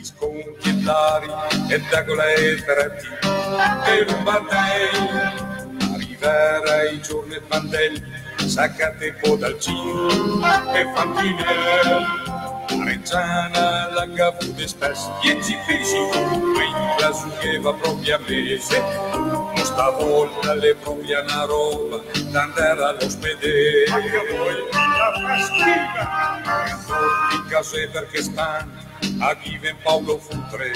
Sconchillari e da con le tratti e Lombardei arriverà i giorni bandelli saccate un po' dal cino e fantinelli Reggiana la cavuta spesso dieci pesi quindi la sugheva proprio a mese stavolta le propria una roba d'andare all'ospedale anche voi la festiva in case perché stanno a chi ven Paolo Futre.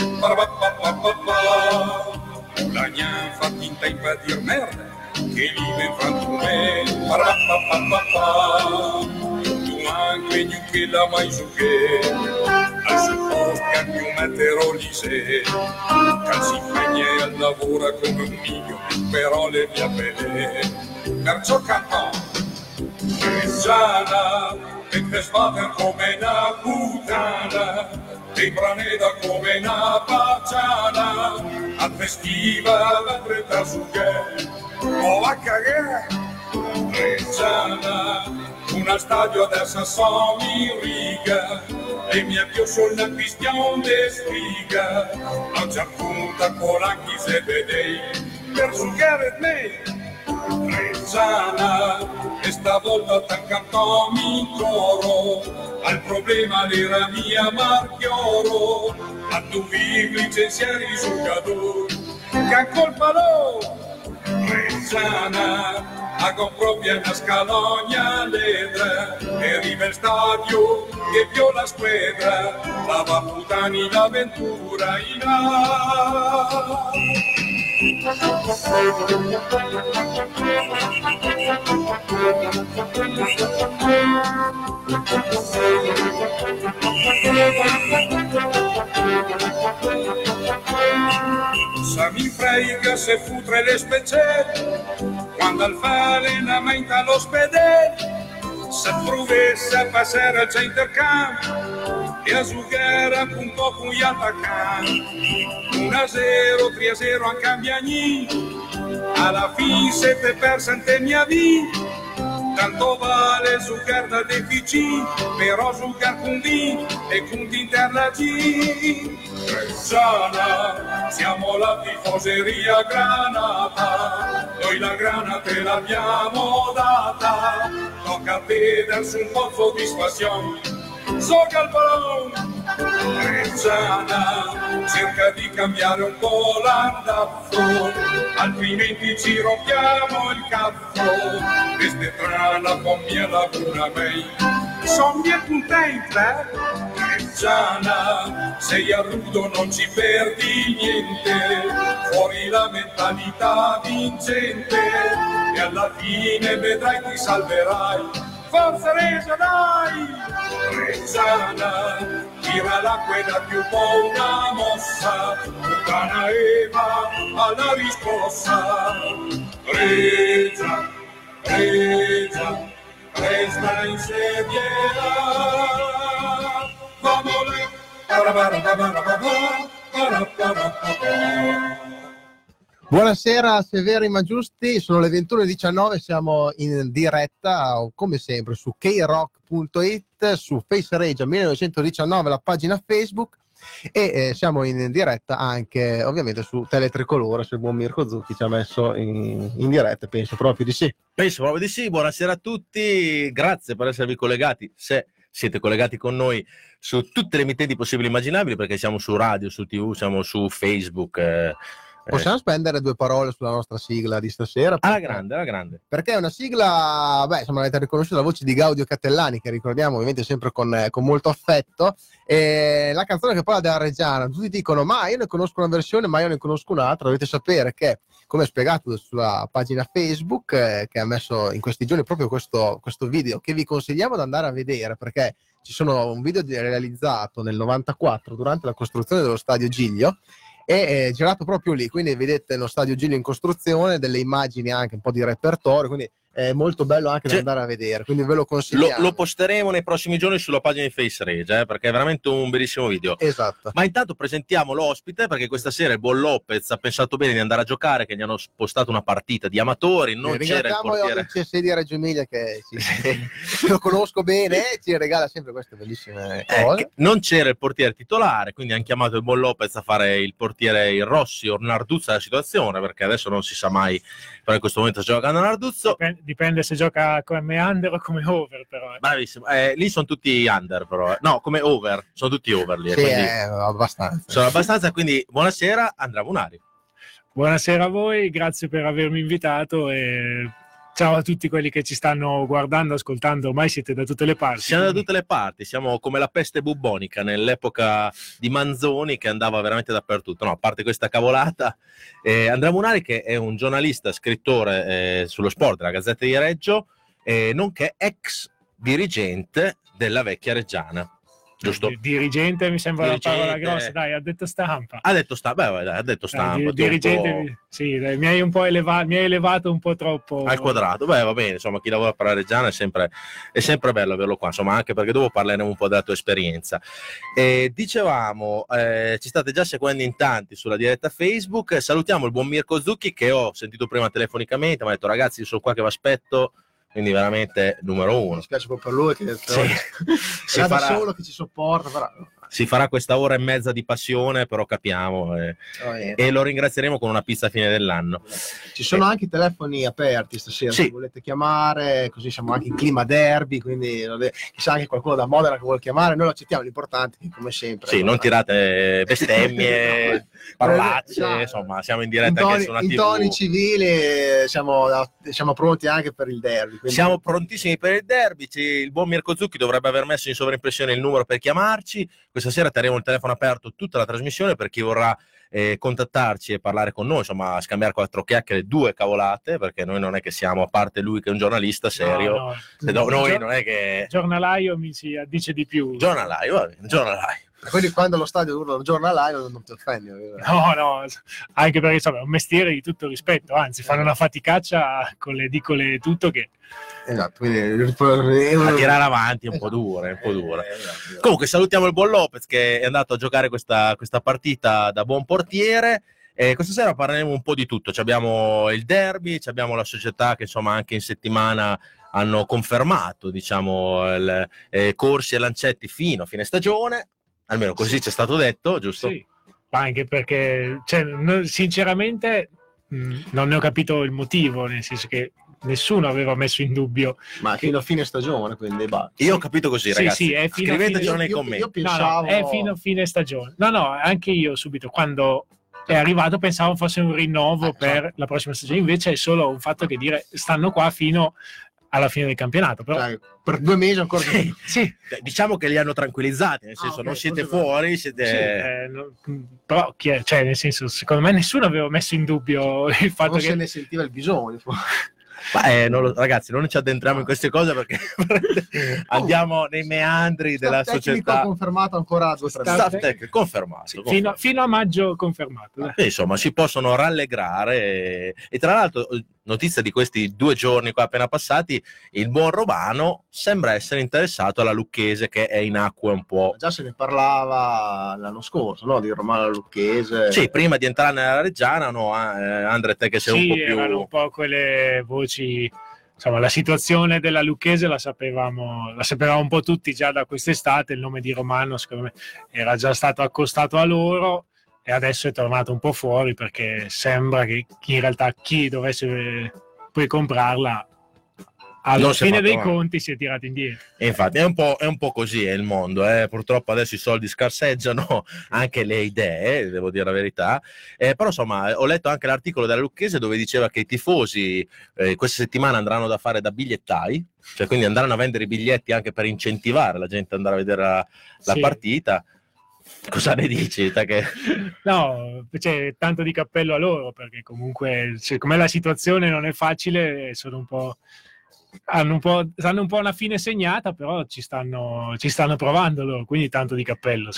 La gna fa finta in padir merda che li ven frantume gli che la mai al suo posto che un meteorolise che si impegna al lavoro come un miglio però le mie belle perciò cantò Cristiana e te sbatter come una puttana e braneda come una pacciana a festiva la trenta su che o a cagare Cristiana una stadio adesso sono in riga e mi avvio sulla questione de sfiga. Non c'è punta con la chi se vedei per giocare me? Reggiana e stavolta t'accanto mi coro al problema era mia marchioro. A tu vivi licenziare i giocatori che colpa lo Reggiana a con propria una scalogna ledra e arriva il stadio che più la squadra la va putani l'avventura in A Sa mi frega se futre le specie quando al mente all'ospedale se provesse a passare al centercampo e a giocare un po' con gli attaccanti 1 a 0, 3 a 0 a cambiagni. Alla fine siete perse mia vita tanto vale giocare da deficit però con D e con interna G. Reggiana siamo la tifoseria granata. Noi la grana te l'abbiamo data. Tocca a te darsi un po' soddisfazione gioca il pallone. Reggiana cerca di cambiare un po' l'andazzo. Altrimenti ci rompiamo il cazzo. Questa trana con mia laguna mei. Sono bien contenta Reggiana sei a rudo non ci perdi niente. Fuori la mentalità vincente. E alla fine vedrai ti salverai forza Regia dai! Reggiana tira la quella più buona mossa puttana Eva alla risposta. Regia Regia resta in sediera Vamole Buonasera Severi ma giusti, sono le 21.19, siamo in diretta come sempre su krock.it, su Face Regia 1919, la pagina Facebook e eh, siamo in diretta anche ovviamente su Teletricolore, se il buon Mirko Zucchi ci ha messo in, in diretta, penso proprio di sì. Penso proprio di sì, buonasera a tutti, grazie per esservi collegati, se siete collegati con noi su tutte le emittenti possibili e immaginabili perché siamo su radio, su tv, siamo su Facebook. Eh, Possiamo eh. spendere due parole sulla nostra sigla di stasera? Alla grande, alla grande. Perché è una sigla, beh, insomma, avete riconosciuto la voce di Gaudio Cattellani, che ricordiamo ovviamente sempre con, eh, con molto affetto. E la canzone che parla della Reggiana, tutti dicono, ma io ne conosco una versione, ma io ne conosco un'altra. Dovete sapere che, come spiegato sulla pagina Facebook, eh, che ha messo in questi giorni proprio questo, questo video, che vi consigliamo di andare a vedere, perché ci sono un video realizzato nel 94 durante la costruzione dello stadio Giglio e è girato proprio lì, quindi vedete lo stadio Giglio in costruzione, delle immagini anche un po' di repertorio, quindi è molto bello anche da Cioè, andare a vedere, quindi ve lo Lo, consigliamo. lo posteremo nei prossimi giorni sulla pagina di Face Rage, eh, perché è veramente un bellissimo video. Esatto. Ma intanto presentiamo l'ospite perché questa sera il buon Lopez ha pensato bene di andare a giocare, che gli hanno spostato una partita di amatori, non c'era il Ringraziamo portiere. CSD di Reggio Emilia che sì, lo conosco bene, ci regala sempre queste bellissime Eh, cose. non c'era il portiere titolare, quindi hanno chiamato il buon Lopez a fare il portiere il Rossi o Narduzza della situazione, perché adesso non si sa mai, però in questo momento sta giocando Narduzzo. Dipende, dipende se gioca come under o come over, però. eh. Bravissimo, Eh, lì sono tutti under però, eh. no come over, sono tutti over lì, Sì, quindi eh, abbastanza. sono abbastanza, quindi buonasera Andrea Munari. Buonasera a voi, grazie per avermi invitato e ciao a tutti quelli che ci stanno guardando, ascoltando, ormai siete da tutte le parti. Siamo da tutte le parti, siamo come la peste bubbonica nell'epoca di Manzoni che andava veramente dappertutto. No, a parte questa cavolata, eh, Andrea Munari che è un giornalista, scrittore eh, sullo sport della Gazzetta di Reggio, eh, nonché ex dirigente della vecchia Reggiana. Giusto? Di- Dirigente mi sembra Dirigente. una parola grossa, dai, ha detto stampa. Ha detto stampa, beh, dai, ha detto Dai, stampa. un dirigente, sì, dai, mi hai un po' elevato, mi hai elevato un po' troppo. al quadrato. Beh, va bene, insomma, chi lavora per la Reggiana è sempre, è sempre bello averlo qua, insomma, anche perché dopo parleremo un po' della tua esperienza. E dicevamo, eh, ci state già seguendo in tanti sulla diretta Facebook. Salutiamo il buon Mirko Zucchi che ho sentito prima telefonicamente, mi ha detto ragazzi, io sono qua che vi aspetto, quindi veramente numero Mi uno. dispiace proprio per lui che Sì. Si farà- solo che ci sopporta, però Si farà questa ora e mezza di passione, però capiamo, eh, va bene. e lo ringrazieremo con una pizza a fine dell'anno. Ci sono anche i telefoni aperti stasera Sì. se volete chiamare, così siamo anche in clima derby, quindi chissà anche qualcuno da Modena che vuole chiamare, noi lo accettiamo, l'importante è come sempre. Sì, non tirate bestemmie, parolacce, Esatto. insomma, siamo in in diretta anche toni, su una in TV. toni civili eh, siamo, siamo pronti anche per il derby. quindi- Siamo prontissimi per il derby. Il buon Mirko Zucchi dovrebbe aver messo in sovraimpressione il numero per chiamarci. Questa sera terremo il telefono aperto tutta la trasmissione per chi vorrà eh, contattarci e parlare con noi, insomma, scambiare quattro chiacchiere, due cavolate, perché noi non è che siamo, a parte lui che è un giornalista serio, No, no. se no- noi non è che. Giornalaio mi si addice di più. Giornalai, va bene, giornalai. Quindi quando allo stadio urlano giornalai non, non ti offendi. No, no, anche perché insomma, è un mestiere di tutto rispetto, anzi fanno una faticaccia con le edicole e tutto che Esatto, quindi A tirare avanti è un po' Esatto. dura, è un po' dura. Eh, esatto. Comunque salutiamo il buon Lopez che è andato a giocare questa, questa partita da buon portiere. E questa sera parleremo un po' di tutto. Ci abbiamo il derby, ci abbiamo la società che insomma anche in settimana hanno confermato diciamo, il, eh, corsi e lancetti fino a fine stagione. Almeno così ci è stato detto, giusto? sì, ma anche perché cioè, no- sinceramente mh, non ne ho capito il motivo, nel senso che nessuno aveva messo in dubbio. Ma fino a fine stagione, quindi bah. Io ho capito così, Sì, ragazzi. sì, è fino a Scrivetecelo fine- nei commenti. io- No, Pensavo- no, è fino a fine stagione. No, no, anche io subito quando è arrivato pensavo fosse un rinnovo Eh, per la prossima stagione, invece è solo un fatto che dire stanno qua fino alla fine del campionato. Però Cioè, per due mesi ancora Sì. sì, Diciamo che li hanno tranquillizzati, nel Ah, senso ok, non siete fuori, siete... Sì, eh, no- però chi è- cioè, nel senso, secondo me nessuno aveva messo in dubbio il fatto non che se ne sentiva il bisogno. Ma, eh, non lo- ragazzi, non ci addentriamo in queste cose perché andiamo nei meandri della Staff società. confermato ancora Staff tech confermato. fino, confermato. fino a maggio confermato. E, insomma, si possono rallegrare. E, e tra l'altro, notizia di questi due giorni qua appena passati, il buon Romano sembra essere interessato alla Lucchese che è in acqua un po'. Già se ne parlava l'anno scorso, no? Di Romano Lucchese. Sì, prima di entrare nella Reggiana, no, eh, Andre, te che sei Sì, un po' più... erano un po' quelle voci. Insomma, la situazione della Lucchese la sapevamo, la sapevamo un po' tutti già da quest'estate. Il nome di Romano, secondo me, era già stato accostato a loro e adesso è tornato un po' fuori perché sembra che in realtà chi dovesse eh, poi comprarla alla Non fine dei male. conti si è tirato indietro. E infatti è un, po', è un po' così è il mondo, eh. purtroppo adesso i soldi scarseggiano, anche le idee, devo dire la verità. Eh, però insomma ho letto anche l'articolo della Lucchese dove diceva che i tifosi eh, questa settimana andranno da fare da bigliettai, cioè quindi andranno a vendere i biglietti anche per incentivare la gente ad andare a vedere la, la Sì. partita. Cosa ne dici? Che... No, c'è tanto di cappello a loro perché comunque, siccome la situazione non è facile, sono un po'. Hanno un po', hanno un po' una fine segnata, però ci stanno, ci stanno provando loro, quindi tanto di cappello.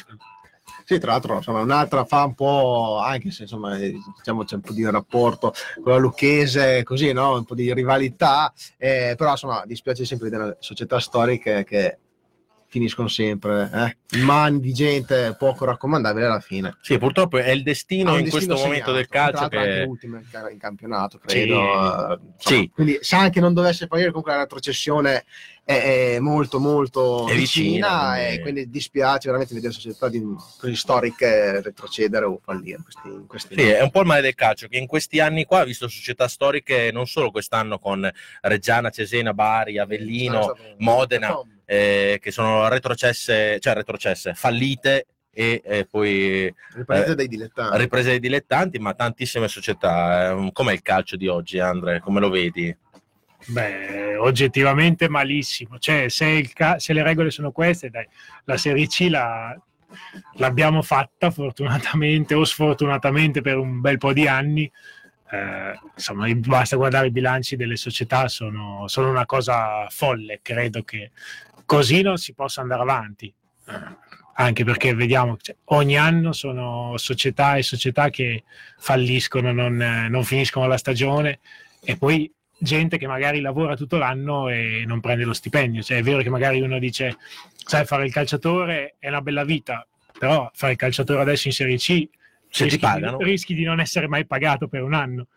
Sì, tra l'altro, insomma, un'altra fa un po', anche se insomma, diciamo c'è un po' di rapporto con la Lucchese, così, no? Un po' di rivalità, eh, però insomma, dispiace sempre delle società storiche che finiscono sempre eh? in mani di gente poco raccomandabile alla fine. Sì, purtroppo è il destino in questo segnato, momento del calcio che è l'ultimo in campionato, credo. Sì. sì. Quindi se anche non dovesse fallire comunque la retrocessione è, molto molto è vicina, vicina e quindi dispiace veramente vedere società di, così storiche retrocedere o fallire questi, in questi sì, è un po' il male del calcio che in questi anni qua ha visto società storiche non solo quest'anno con Reggiana, Cesena, Bari, Avellino, Modena eh, che sono retrocesse, cioè retrocesse, fallite e eh, poi riprese, eh, dei dilettanti. riprese dei dilettanti, ma tantissime società. Eh, com'è il calcio di oggi, Andre? Come lo vedi? Beh, oggettivamente malissimo. Cioè, se, ca- se le regole sono queste, dai, la Serie C la, l'abbiamo fatta fortunatamente o sfortunatamente per un bel po' di anni eh, insomma, basta guardare i bilanci delle società, sono, sono, una cosa folle. Credo che così non si possa andare avanti. Eh, anche perché vediamo cioè, ogni anno sono società e società che falliscono, non, non finiscono la stagione e poi gente che magari lavora tutto l'anno e non prende lo stipendio. Cioè, è vero che magari uno dice, sai, fare il calciatore è una bella vita, però fare il calciatore adesso in Serie C se rischi, ti pagano. Di, rischi di non essere mai pagato per un anno.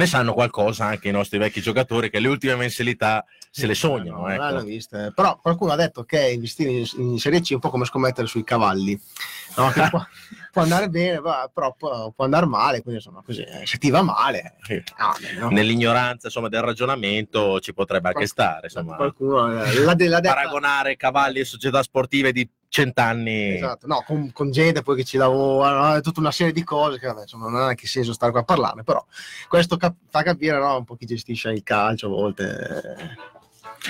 Ne sanno qualcosa anche i nostri vecchi giocatori che le ultime mensilità se le sognano. No, ecco. viste. Però qualcuno ha detto che investire in, in, Serie C è un po' come scommettere sui cavalli. No? può, può, andare bene, però può, può, andare male. Quindi insomma, così, eh, se ti va male, sì. no, nell'ignoranza insomma, del ragionamento ci potrebbe anche stare. Insomma. Qualcuno, eh, la, la, la, Paragonare cavalli e società sportive di cent'anni. Esatto, no, con, con, gente poi che ci lavora, no? tutta una serie di cose che vabbè, insomma, non ha neanche senso stare qua a parlarne, però questo cap- fa capire no, un po' chi gestisce il calcio a volte.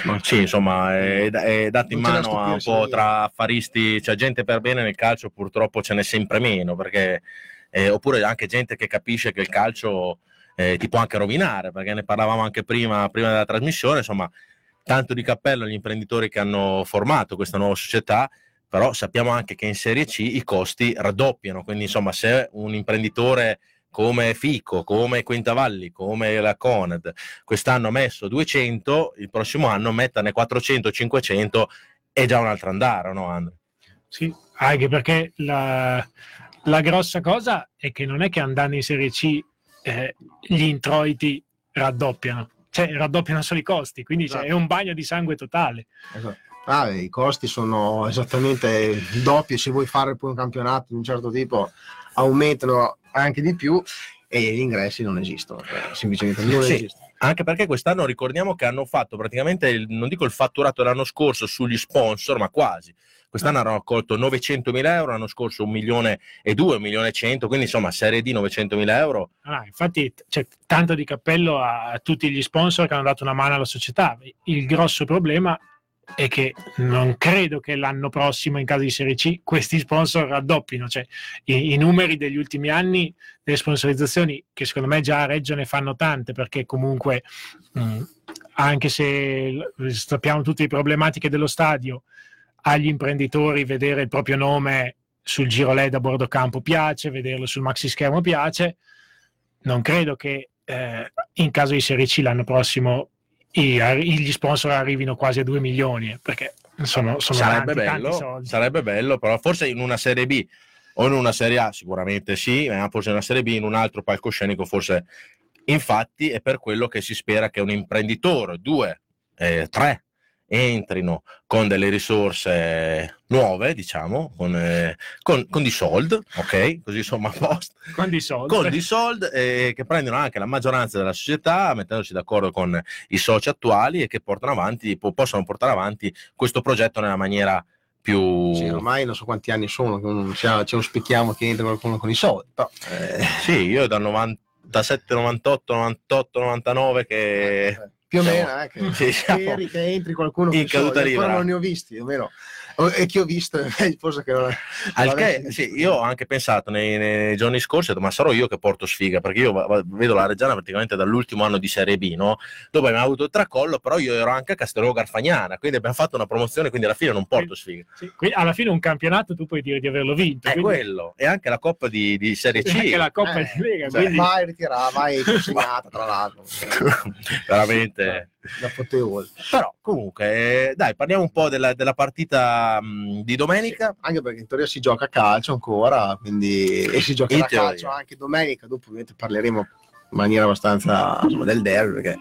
Ma sì, insomma, è, è dato in mano a un po' tra affaristi, cioè gente per bene nel calcio purtroppo ce n'è sempre meno, perché, eh, oppure anche gente che capisce che il calcio eh, ti può anche rovinare, perché ne parlavamo anche prima, prima della trasmissione, insomma, tanto di cappello agli imprenditori che hanno formato questa nuova società, però sappiamo anche che in Serie C i costi raddoppiano, quindi insomma se un imprenditore come Fico, come Quintavalli, come la Conad quest'anno ha messo 200, il prossimo anno mettane 400, 500 è già un altro andare, no Andrea? Sì, anche perché la, la, grossa cosa è che non è che andando in Serie C eh, gli introiti raddoppiano, cioè raddoppiano solo i costi, quindi esatto. cioè, è un bagno di sangue totale. Esatto. Ah, I costi sono esattamente doppi, se vuoi fare poi un campionato di un certo tipo aumentano anche di più e gli ingressi non esistono, cioè, semplicemente non sì. esistono. Anche perché quest'anno ricordiamo che hanno fatto praticamente, il, non dico il fatturato dell'anno scorso sugli sponsor, ma quasi. Quest'anno ah. hanno raccolto 900 mila euro, l'anno scorso un milione e due, un milione e cento, quindi insomma Serie D 900 mila euro. Ah, infatti c'è tanto di cappello a tutti gli sponsor che hanno dato una mano alla società. Il grosso problema è che non credo che l'anno prossimo in caso di Serie C questi sponsor raddoppino, cioè i, i, numeri degli ultimi anni delle sponsorizzazioni che secondo me già a Reggio ne fanno tante perché comunque mh, mm, anche se sappiamo tutte le problematiche dello stadio agli imprenditori vedere il proprio nome sul giro LED a bordo campo piace, vederlo sul maxi schermo piace, non credo che eh, in caso di Serie C l'anno prossimo gli sponsor arrivino quasi a 2 milioni perché sono, sono sarebbe, tanti, bello, tanti sarebbe bello però forse in una serie B o in una serie A sicuramente sì ma forse in una serie B in un altro palcoscenico forse infatti è per quello che si spera che un imprenditore due eh, tre entrino con delle risorse nuove, diciamo, con, eh, con, con di soldi, ok? Così insomma a posto. Con di soldi. Con di soldi eh, che prendono anche la maggioranza della società, mettendosi d'accordo con i soci attuali e che portano avanti, po- possono portare avanti questo progetto nella maniera più... Sì, ormai non so quanti anni sono, che ci auspichiamo che entri qualcuno con i soldi. Però, eh. Sì, io dal 97, 98, 98, 99 che... Più o meno, eh, che, sì, che, che entri qualcuno in caduta libera. Ancora non ne ho visti, vero? E che ho visto è forse che non è Al che, sì, io ho anche pensato nei, nei giorni scorsi, ma sarò io che porto sfiga, perché io vedo la Reggiana praticamente dall'ultimo anno di Serie B, no? dove abbiamo avuto il tracollo, però io ero anche a Castello Garfagnana, quindi abbiamo fatto una promozione, quindi alla fine non porto sfiga. Sì, qui alla fine un campionato tu puoi dire di averlo vinto. È quindi- quello, e anche la Coppa di, di Serie C. anche la Coppa Eh, di Lega. cioè, quindi- mai ritirata mai consegnata tra l'altro Veramente. notevole Però comunque, eh, dai, parliamo un po' della, della partita di domenica. anche perché in teoria si gioca a calcio ancora quindi e si In a calcio anche domenica dopo ovviamente parleremo in maniera abbastanza insomma, del derby perché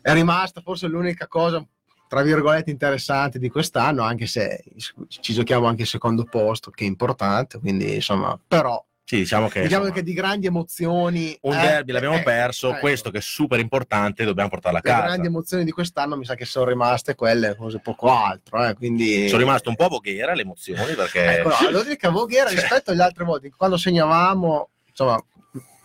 è rimasta forse l'unica cosa tra virgolette interessante di quest'anno anche se ci giochiamo anche il secondo posto che è importante quindi insomma però Sì, diciamo che, diciamo insomma, che di grandi emozioni un eh, derby l'abbiamo eh, perso, eh, questo che è super importante, dobbiamo portarlo a le casa. grandi emozioni di quest'anno mi sa che sono rimaste quelle cose poco altro eh, quindi Sono rimasto un po' voghera le emozioni perché Ecco, no, devo dire che a Voghera rispetto agli altre volte, quando segnavamo, insomma,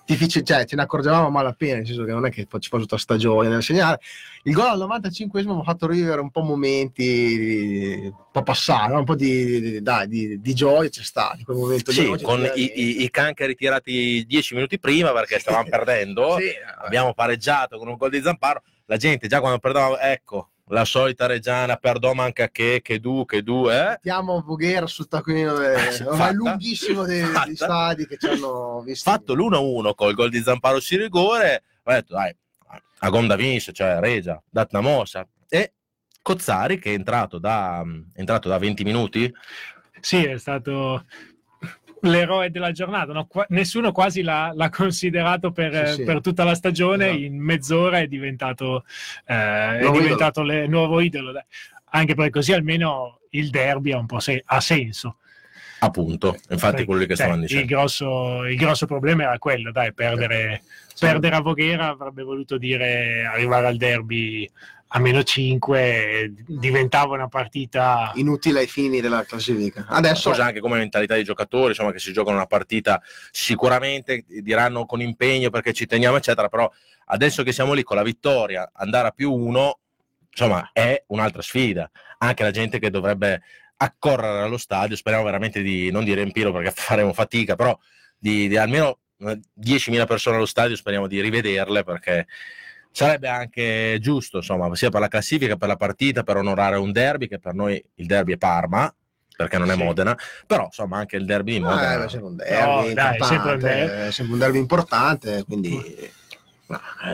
difficile, cioè, ce ne accorgevamo a malapena, nel senso che non è che ci fa tutta la stagione nel segnare. Il gol al 95esimo mi ha fatto rivivere un po' momenti un po' passati, no? un po' di, di- di- di gioia c'è stato, quel momento lì. sì, Oggi con i, i, i canchi ritirati dieci minuti prima perché stavamo perdendo, Sì, abbiamo pareggiato con un gol di Zamparo, la gente già quando perdevamo, ecco, la solita Reggiana, perdo manca che, che du, che du, eh? Mettiamo Voghera sul taccuino eh, fatta. lunghissimo dei, dei stadi che ci hanno visto. Fatto l'1-1 col gol di Zamparo su rigore, ho detto dai, a Gonda vince, cioè Regia, date una mossa. E Cozzari che è entrato da, è entrato da 20 minuti, Sì, è stato l'eroe della giornata. no? Qua- nessuno quasi l'ha, l'ha considerato per, Sì, sì. per tutta la stagione. Esatto. In mezz'ora è diventato, eh, è Nuovo diventato le- nuovo idolo. Anche perché così almeno il derby ha un po' se- ha senso. appunto, infatti quello che Cioè, stavano il, dicendo. grosso, il grosso problema era quello, dai, perdere, Sì. perdere a Voghera avrebbe voluto dire arrivare al derby a meno 5, diventava una partita... Inutile ai fini della classifica. Adesso Forse anche come mentalità di giocatori, insomma, che si giocano una partita sicuramente diranno con impegno perché ci teniamo, eccetera. Però adesso che siamo lì con la vittoria, andare a più uno, insomma, è un'altra sfida. Anche la gente che dovrebbe accorrere allo stadio, speriamo veramente di non di riempirlo perché faremo fatica, però di, di almeno eh, 10.000 persone allo stadio, speriamo di rivederle perché sarebbe anche giusto, insomma, sia per la classifica, per la partita, per onorare un derby, che per noi il derby è Parma, perché non è Sì. Modena, però insomma anche il derby di Modena. Eh, beh, sempre un derby No, dai, importante, sempre un derby. eh, sempre un derby importante, quindi eh,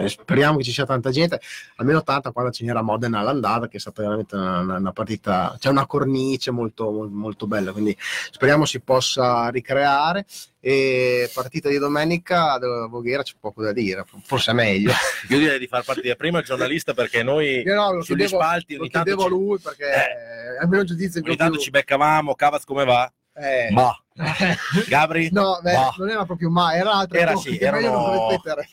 speriamo che ci sia tanta gente, almeno tanta quando ce n'era Modena all'andata, che è stata veramente una, una- una partita, c'è una cornice molto, mol- molto bella, quindi speriamo si possa ricreare. E partita di domenica della Voghera c'è poco da dire, forse è meglio. Io direi di far partire prima il giornalista perché noi Io no, lo sugli chiedevo- spalti Lo ogni tanto, ci, lui perché Eh. almeno giudizio ogni tanto ci beccavamo, Cavaz come va? Eh. Ma Gabri? No, beh, non era proprio mai, era altro. Era sì, erano- non ripetere.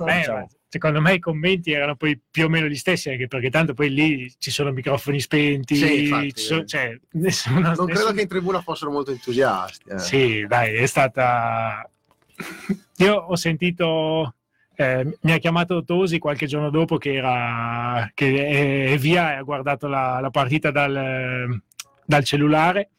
Secondo me i commenti erano poi più o meno gli stessi, anche perché tanto poi lì ci sono microfoni spenti, Sì, infatti. sono- cioè, nessuno, Non credo nessuno- che in tribuna fossero molto entusiasti. eh. Sì, dai, è stata... Io ho sentito... eh, mi ha chiamato Tosi qualche giorno dopo che, era, che è via e ha guardato la, la partita dal, dal cellulare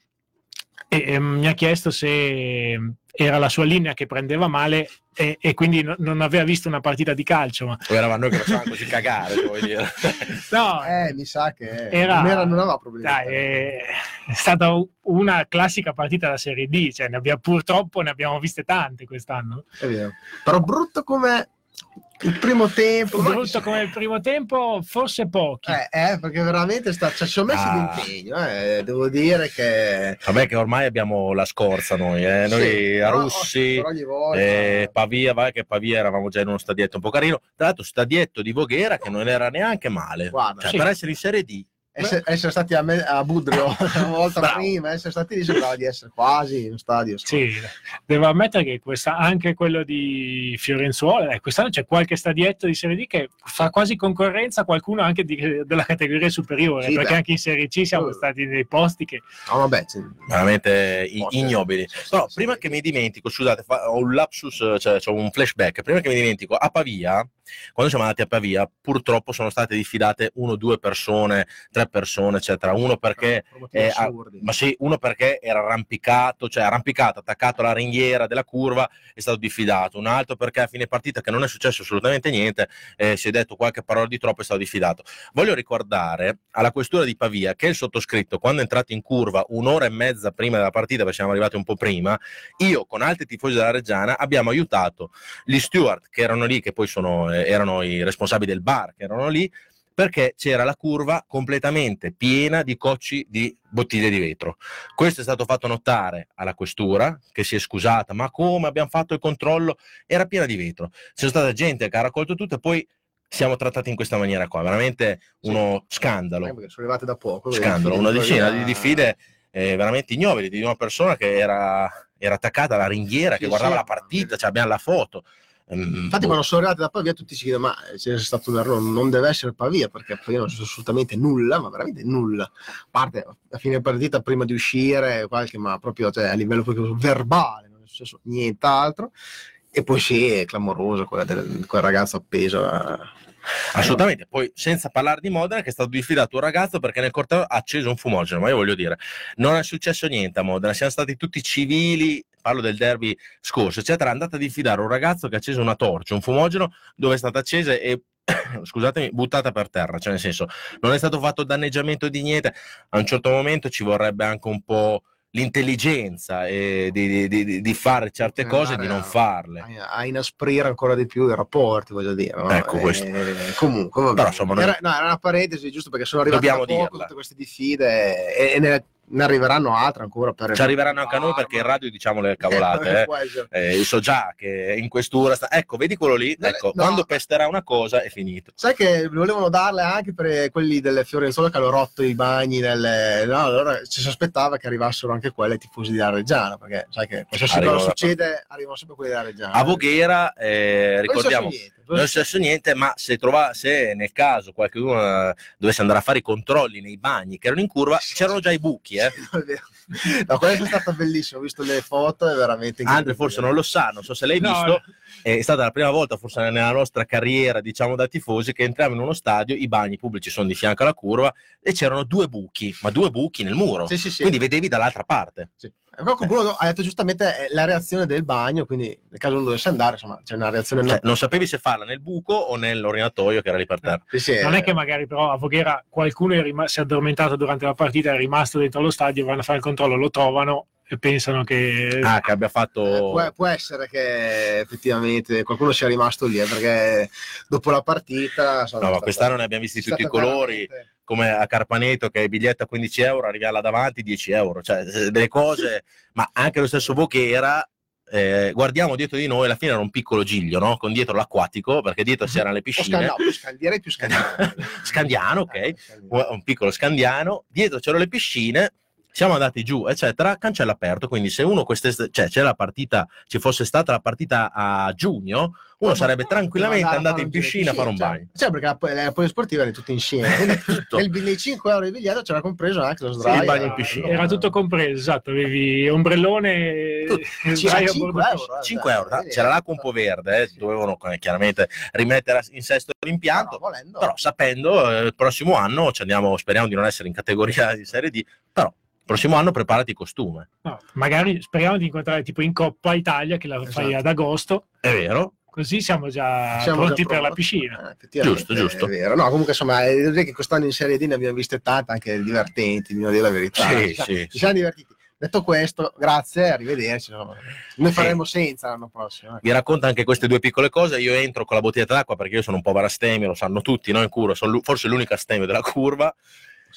e, e mi ha chiesto se era la sua linea che prendeva male e, e quindi no- non aveva visto una partita di calcio. Ma... O eravamo noi che facevamo così cagare, vuoi dire. No, Eh, mi sa che Era- non, era, non aveva problemi. Dai, è, è stata una classica partita da Serie D, cioè ne abbiamo, purtroppo ne abbiamo viste tante quest'anno. È vero. Però brutto come il primo tempo. Brutto come il primo tempo, forse pochi. Eh, eh, perché veramente sta, cioè, ci ho messo Ah. l'impegno. Eh. Devo dire che. Vabbè che ormai abbiamo la scorza noi, eh. noi Sì, a Russi, volta- eh, Pavia, vai che Pavia eravamo già in uno stadietto un po' carino, tra l'altro stadietto di Voghera che non era neanche male, Guarda, cioè, sì. per essere in Serie D, essere, essere stati a, me- a Budrio una volta Bravo. prima, essere stati lì sembrava di essere quasi in uno stadio. Sì, devo ammettere che questa, anche quello di Fiorenzuola, eh, quest'anno c'è qualche stadietto di Serie D che fa quasi concorrenza a qualcuno anche di- della categoria superiore, Sì, perché beh. anche in Serie C siamo Uh. stati nei posti che... No, vabbè, sì. veramente ignobili. Però prima che mi dimentico, scusate, fa- ho un lapsus, cioè ho un flashback, prima che mi dimentico, a Pavia quando siamo andati a Pavia, purtroppo sono state diffidate uno, due persone, tre persone, eccetera. Uno perché, eh, ma sì, uno perché era arrampicato, cioè arrampicato, attaccato alla ringhiera della curva, è stato diffidato. Un altro perché a fine partita, che non è successo assolutamente niente, eh, si è detto qualche parola di troppo, è stato diffidato. Voglio ricordare alla questura di Pavia che il sottoscritto, quando è entrato in curva un'ora e mezza prima della partita, perché siamo arrivati un po' prima, io con altri tifosi della Reggiana abbiamo aiutato gli steward che erano lì, che poi sono, eh, erano i responsabili del bar, che erano lì, perché c'era la curva completamente piena di cocci di bottiglie di vetro. Questo è stato fatto notare alla questura, che si è scusata, ma come abbiamo fatto il controllo? Era piena di vetro. C'è stata gente che ha raccolto tutto e poi siamo trattati in questa maniera qua, veramente uno sì. scandalo. Eh, sono arrivate da poco. Scandalo, una decina di diffide eh, veramente ignobili di una persona che era, era attaccata alla ringhiera, sì, che guardava sì. la partita, cioè abbiamo la foto. Mm, Infatti, boh. quando sono arrivati da Pavia, tutti si chiedono: ma c'è stato un errore? Non deve essere Pavia perché Pavia non c'è assolutamente nulla, ma veramente nulla. A parte a fine partita, prima di uscire, qualche, ma proprio cioè, a livello proprio verbale, non è successo nient'altro. E poi sì, è clamoroso quella del, quel ragazzo appeso a, Assolutamente, poi senza parlare di Modena che è stato diffidato un ragazzo perché nel corteo ha acceso un fumogeno, ma io voglio dire, non è successo niente a Modena, siamo stati tutti civili, parlo del derby scorso, eccetera, è andata a diffidare un ragazzo che ha acceso una torcia, un fumogeno dove è stata accesa e scusatemi, buttata per terra, cioè nel senso non è stato fatto danneggiamento di niente, a un certo momento ci vorrebbe anche un po' l'intelligenza e di, di, di, di fare certe cose e di non farle. A, inasprire ancora di più i rapporti, voglio dire. No? Ecco questo. E, comunque, vabbè. Però, insomma, era, no, era, una parentesi, giusto perché sono arrivate Dobbiamo da poco dirla. tutte queste diffide e, e nelle ne arriveranno altre ancora per ci arriveranno anche a noi perché in radio diciamo le cavolate eh. eh, so già che in quest'ora sta... ecco vedi quello lì? Ecco, no. quando pesterà una cosa è finito. Sai che volevano darle anche per quelli delle Fiorenzuola che hanno rotto i bagni nelle... no, allora ci si aspettava che arrivassero anche quelle tifosi di Reggiana perché sai che qualsiasi cosa succede arrivano sempre quelli della Reggiana. A Voghera eh, ricordiamo non è successo niente, ma se, trova, se nel caso qualcuno eh, dovesse andare a fare i controlli nei bagni che erano in curva, c'erano già i buchi. Eh. no, quello è stato bellissimo, ho visto le foto, è veramente Andre forse non lo sa, non so se l'hai no, visto, è stata la prima volta forse nella nostra carriera, diciamo da tifosi, che entriamo in uno stadio, i bagni pubblici sono di fianco alla curva e c'erano due buchi, ma due buchi nel muro, sì, sì, sì. quindi vedevi dall'altra parte. Sì. Però qualcuno ha detto giustamente la reazione del bagno, quindi nel caso non dovesse andare, insomma, c'è una reazione. Cioè, non sapevi se farla nel buco o nell'orinatoio che era lì per terra. Sì, sì, non è che magari però a Voghera qualcuno è rim- si è addormentato durante la partita, è rimasto dentro lo stadio, vanno a fare il controllo, lo trovano pensano che... Ah, che abbia fatto... Eh, può, può, essere che effettivamente qualcuno sia rimasto lì, eh, perché dopo la partita... No, ma quest'anno ne abbiamo visti tutti i colori. Veramente come a Carpaneto che è biglietto a 15 euro, arriva là davanti 10 euro, cioè delle cose, ma anche lo stesso Vochera, eh, guardiamo dietro di noi, alla fine era un piccolo giglio, no? con dietro l'acquatico, perché dietro c'erano le piscine. No, più scandiere più scandiano. scandiano, ok, eh, un piccolo scandiano, dietro c'erano le piscine, siamo andati giù, eccetera, cancello aperto, quindi se uno quest'estate, cioè c'è la partita, ci fosse stata la partita a giugno, uno sarebbe tranquillamente andato in piscina a fare un cioè, bagno. Cioè, perché la, la polisportiva era tutta insieme. Nel, nei 5 euro di biglietto c'era compreso anche lo sdraio. Sì, il bagno in piscina. Era tutto compreso, esatto, avevi ombrellone e sdraio 5 euro. 5 euro. C'era l'acqua un po' verde, eh, dovevano eh, chiaramente rimettere in sesto l'impianto, no, però sapendo eh, il prossimo anno ci andiamo, speriamo di non essere in categoria di Serie D, però prossimo anno preparati costume. No, magari speriamo di incontrare tipo in Coppa Italia che la esatto. fai ad agosto. È vero. Così siamo già siamo pronti già per la piscina. Eh, giusto, giusto. È vero. No, comunque insomma, direi che quest'anno in Serie D ne abbiamo viste tante, anche divertenti, di dire la verità. Sì, ci, sì, ci siamo divertiti. Detto questo, grazie, arrivederci. Noi faremo senza l'anno prossimo. Vi racconto anche queste due piccole cose. Io entro con la bottiglia d'acqua perché io sono un po' varastemio, lo sanno tutti, no? In curva, sono forse l'unica astemio della curva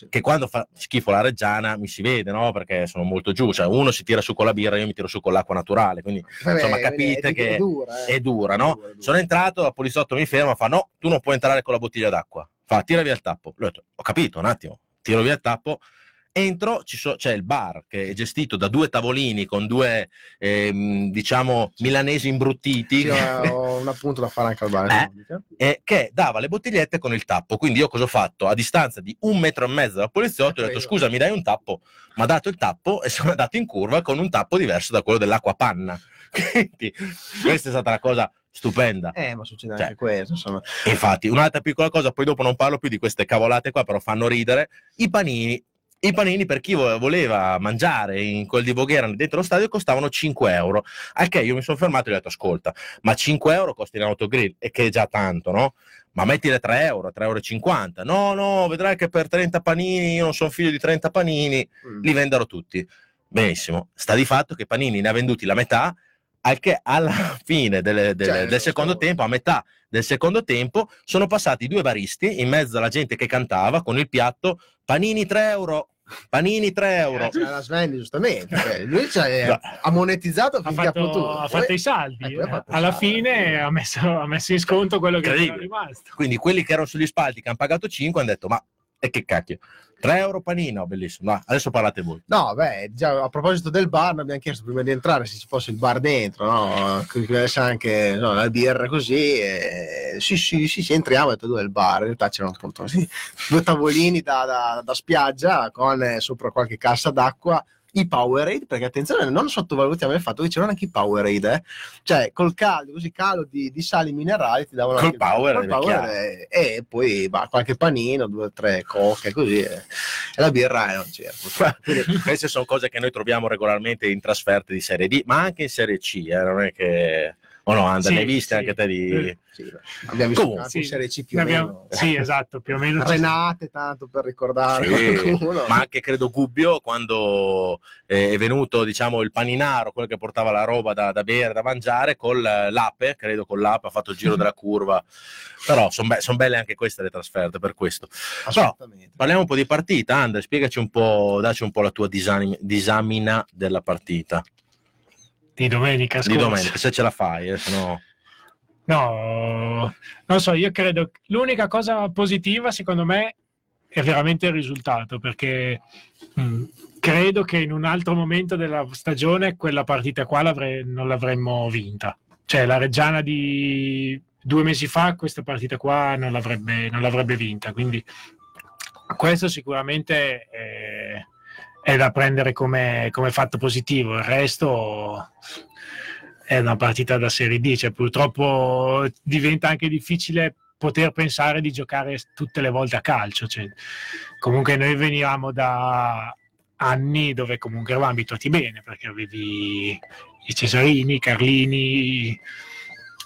che quando fa schifo la reggiana mi si vede, no? Perché sono molto giù, cioè uno si tira su con la birra, io mi tiro su con l'acqua naturale, quindi Vabbè, insomma capite è, che è dura, eh. è dura no? È dura, è dura. Sono entrato, la poliziotto mi ferma, fa no, tu non puoi entrare con la bottiglia d'acqua, fa tira via il tappo. Detto, ho capito un attimo, tiro via il tappo, entro, so, c'è il bar che è gestito da due tavolini con due, ehm, diciamo, milanesi imbruttiti. Sì, ho un appunto da fare anche al bar. Eh, eh, che dava le bottigliette con il tappo. Quindi io cosa ho fatto? A distanza di un metro e mezzo dal poliziotto ho detto scusa mi dai un tappo? Mi ha dato il tappo e sono andato in curva con un tappo diverso da quello dell'acqua panna. Quindi questa è stata la cosa stupenda. Eh, ma succede Cioè, anche questo, insomma. Infatti, un'altra piccola cosa, poi dopo non parlo più di queste cavolate qua, però fanno ridere. I panini. I panini per chi vo- voleva mangiare in quel di Voghera dentro lo stadio costavano 5 euro. Al che io mi sono fermato e gli ho detto: Ascolta, ma 5 euro costa in autogrill, e che è già tanto, no? Ma mettile 3 euro, 3,50 euro. No, no, vedrai che per 30 panini, io non sono figlio di 30 panini, Mm. li venderò tutti. Benissimo. Sta di fatto che Panini ne ha venduti la metà, al che alla fine delle- delle- Cioè, del secondo tempo, a metà del secondo tempo, sono passati due baristi in mezzo alla gente che cantava con il piatto Panini 3 euro, Panini 3 euro. Eh, la Sven, giustamente. perché Lui No. ha monetizzato ha finché ha fatto, potuto. ha Poi- fatto i saldi. eh, poi fatto Alla saldi. fine ha messo, ha messo in sconto quello che era rimasto. Quindi quelli che erano sugli spalti che hanno pagato 5 hanno detto ma e che cacchio, 3 euro panino, bellissimo. No, adesso parlate voi. No, beh, già a proposito del bar, abbiamo chiesto prima di entrare se ci fosse il bar dentro, no? Adesso anche no, la birra così. e- Sì, sì, sì, sì, entriamo, ho detto il bar? In realtà c'erano appunto sì, due tavolini da, da- da spiaggia con eh, sopra qualche cassa d'acqua. I Powerade, perché attenzione, non sottovalutiamo il fatto che c'erano anche i Powerade, eh? cioè col caldo, così calo di, di sali minerali ti davano Col Powerade, col Powerade, e, poi bah, qualche panino, due o tre coche, così e, e la birra eh, non c'era. Quindi, Queste sono cose che noi troviamo regolarmente in trasferte di Serie D, ma anche in Serie C, eh, non è che... O no, Andrea, Sì, ne hai viste sì. anche te di... Eh, Sì, abbiamo visto Comunque, sì, Serie C più abbiamo- meno. sì, esatto, più o meno. Renate, tanto per ricordare Sì, qualcuno. ma anche credo Gubbio quando eh, è venuto diciamo il paninaro quello che portava la roba da, da bere da mangiare con l'ape credo con l'ape ha fatto il giro della curva però sono belle anche queste le trasferte per questo Assolutamente. parliamo un po' di partita Andre spiegaci un po' dacci un po' la tua disamina della partita Di domenica di scorsa. domenica se ce la fai eh, se no... No, non so, io credo l'unica cosa positiva secondo me è veramente il risultato, perché mh, credo che in un altro momento della stagione quella partita qua l'avrei- non l'avremmo vinta. Cioè la Reggiana di due mesi fa questa partita qua non l'avrebbe, non l'avrebbe vinta, quindi questo sicuramente è, è da prendere come, come fatto positivo. Il resto è una partita da Serie D, cioè purtroppo diventa anche difficile poter pensare di giocare tutte le volte a calcio. Cioè, comunque noi venivamo da anni dove comunque eravamo abituati bene, perché avevi i Cesarini, Carlini,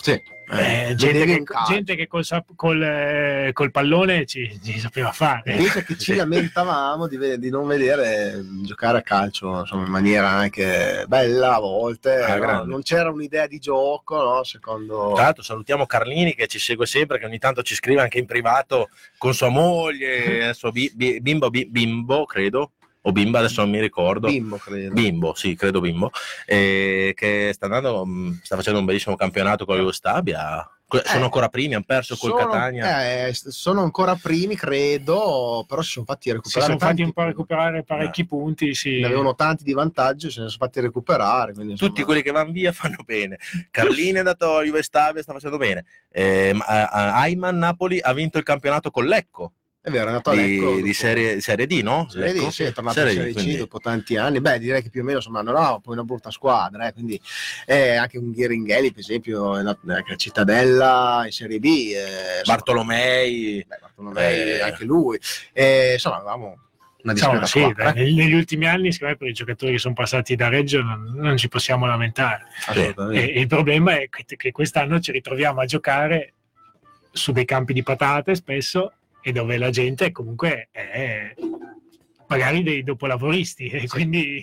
Sì. Eh, gente, vedevi che, gente che col, col, eh, col pallone ci, ci sapeva fare. Invece che ci lamentavamo di, di non vedere giocare a calcio insomma, in maniera anche bella a volte, Ah, no? non c'era un'idea di gioco, no? secondo... Tra l'altro salutiamo Carlini che ci segue sempre, che ogni tanto ci scrive anche in privato con sua moglie, adesso bi- bi- bimbo, bi- bimbo, credo, o bimba, adesso non mi ricordo. Bimbo, credo. Bimbo, sì, credo Bimbo, eh, che sta, andando, mh, sta facendo un bellissimo campionato con la Jugoslavia. Que- Sono Eh, ancora primi, hanno perso col Sono, Catania. eh, sono ancora primi, credo, però si sono fatti Si recuperare. sono fatti tanti un po' recuperare parecchi punti. Sì. Ne avevano tanti di vantaggio, se ne sono fatti recuperare. quindi, insomma, Tutti quelli che vanno via fanno bene. Carlini è andato a Jugoslavia, sta facendo bene. Eh, a- Ayman Napoli ha vinto il campionato con Lecco È vero, è andato a di, Lecco. di dopo- serie, serie D, no? Serie D, Lecco? sì, è tornato Serie in D, Serie C quindi- dopo tanti anni. Beh, direi che più o meno insomma, non era poi una brutta squadra, eh, quindi eh, anche un Ghiringhelli, per esempio, è andato anche a Cittadella in Serie B. Eh, insomma, Bartolomei. beh, Bartolomei, Eh. anche lui. Eh, insomma, avevamo una discreta sì, squadra. dai, negli, negli ultimi anni, secondo me, per i giocatori che sono passati da Reggio non, non ci possiamo lamentare. eh. E il problema è che, che quest'anno ci ritroviamo a giocare su dei campi di patate spesso e dove la gente comunque è magari dei dopolavoristi e quindi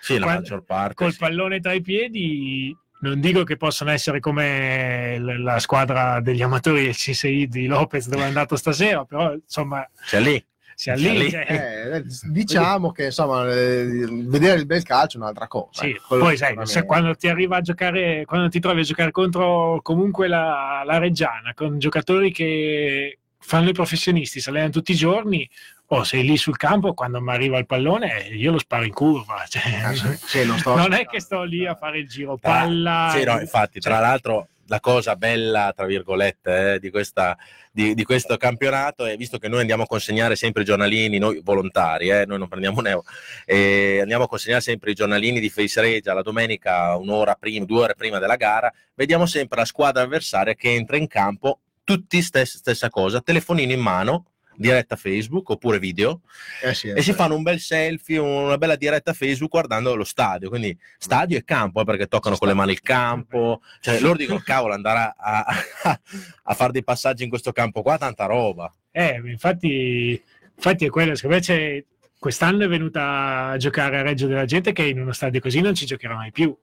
Sì, la Quando- maggior parte. col sì. pallone tra i piedi non dico che possono essere come la squadra degli amatori del CSI di Lopez dove è andato stasera però insomma C'è lì. sia Sia lì, lì. cioè, Eh, diciamo che insomma, eh, vedere il bel calcio è un'altra cosa. Sì, eh, poi sai, se quando ti arriva a giocare, quando ti trovi a giocare contro comunque la, la Reggiana, con giocatori che fanno i professionisti, si allenano tutti i giorni, o sei lì sul campo, quando mi arriva il pallone, io lo sparo in curva. cioè, Eh, sì, non, non è che sto lì a fare il giro Tra- palla. Sì, no, infatti, tra l'altro, la cosa bella, tra virgolette, eh, di, questa, di, di, questo campionato è visto che noi andiamo a consegnare sempre i giornalini, noi volontari, eh, noi non prendiamo neo, e andiamo a consegnare sempre i giornalini di Face Regia la domenica un'ora prima, due ore prima della gara, vediamo sempre la squadra avversaria che entra in campo, tutti stessa, stessa cosa, telefonino in mano, diretta Facebook oppure video eh sì, e si fanno un bel selfie, una bella diretta Facebook guardando lo stadio. Quindi stadio e campo, eh, perché toccano con le mani il campo. Cioè, loro dicono, cavolo, andare a, a, a fare dei passaggi in questo campo qua, tanta roba. Eh, infatti, infatti è quello, secondo me c'è, quest'anno è venuta a giocare a Reggio della gente che in uno stadio così non ci giocherà mai più.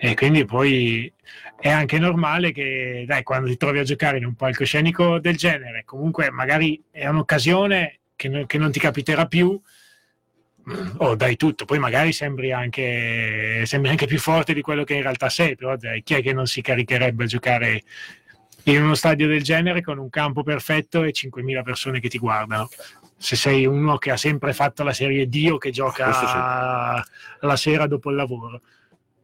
E quindi poi è anche normale che, dai, quando ti trovi a giocare in un palcoscenico del genere, comunque magari è un'occasione che, non, che non ti capiterà più, mm, o oh, dai tutto, poi magari sembri anche, sembri anche, più forte di quello che in realtà sei, però dai, chi è che non si caricherebbe a giocare in uno stadio del genere con un campo perfetto e 5.000 persone che ti guardano? Se sei uno che ha sempre fatto la serie Dio che gioca sì. la sera dopo il lavoro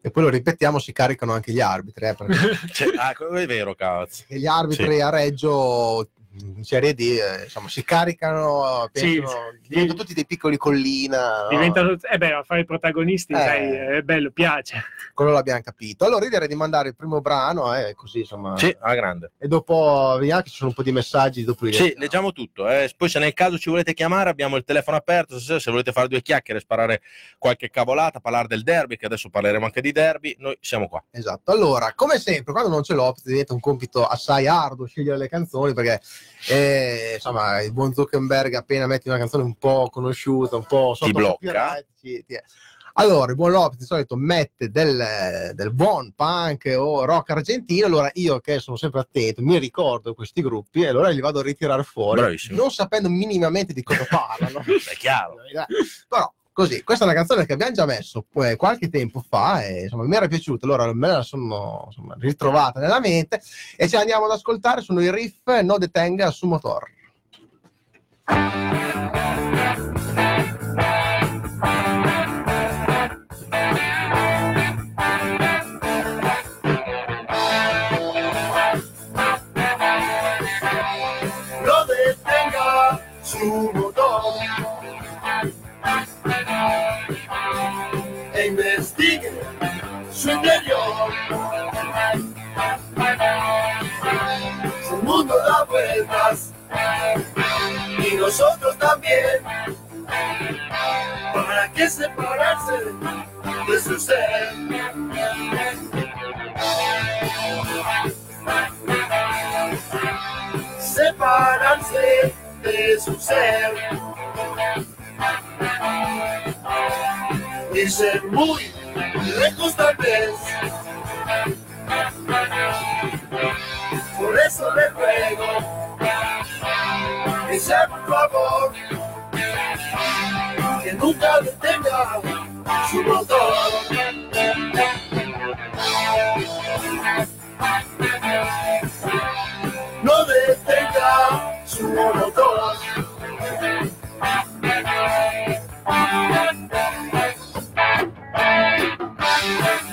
e poi lo ripetiamo, si caricano anche gli arbitri. Eh, cioè, ah, è vero, cazzo. E gli arbitri sì. a Reggio in Serie D eh, insomma, si caricano, sì, diventano tutti dei piccoli collina. Diventano, no? eh beh, a fare i protagonisti, eh, sai, è bello, piace. Quello l'abbiamo capito. Allora io direi di mandare il primo brano, eh, così insomma. Sì, a grande. E dopo vediamo che ci sono un po' di messaggi. Dopo sì, leggiamo tutto. Eh. Poi se nel caso ci volete chiamare abbiamo il telefono aperto, se, se volete fare due chiacchiere, sparare qualche cavolata, parlare del derby, che adesso parleremo anche di derby, noi siamo qua. Esatto. Allora, come sempre, quando non ce l'ho, diventa un compito assai arduo scegliere le canzoni perché e, insomma, il buon Zuckerberg appena metti una canzone un po' conosciuta, un po' sotto ti blocca. Ti, ti... Allora, il buon Lopez di solito mette del, del, buon punk o rock argentino, allora io che sono sempre attento, mi ricordo questi gruppi e allora li vado a ritirare fuori, Bravissimo. non sapendo minimamente di cosa parlano. È chiaro. Però così, questa è una canzone che abbiamo già messo eh, qualche tempo fa e insomma mi era piaciuta, allora me la sono insomma, ritrovata nella mente e ce la andiamo ad ascoltare, sono i riff No Detenga su Motor. Su mundo da vueltas y nosotros también. ¿Para qué separarse de su ser? Separarse de su ser Dice muy lejos tal. Por eso le ruego que sea por favor que nunca detenga su motor. No detenga su motor. Thunder.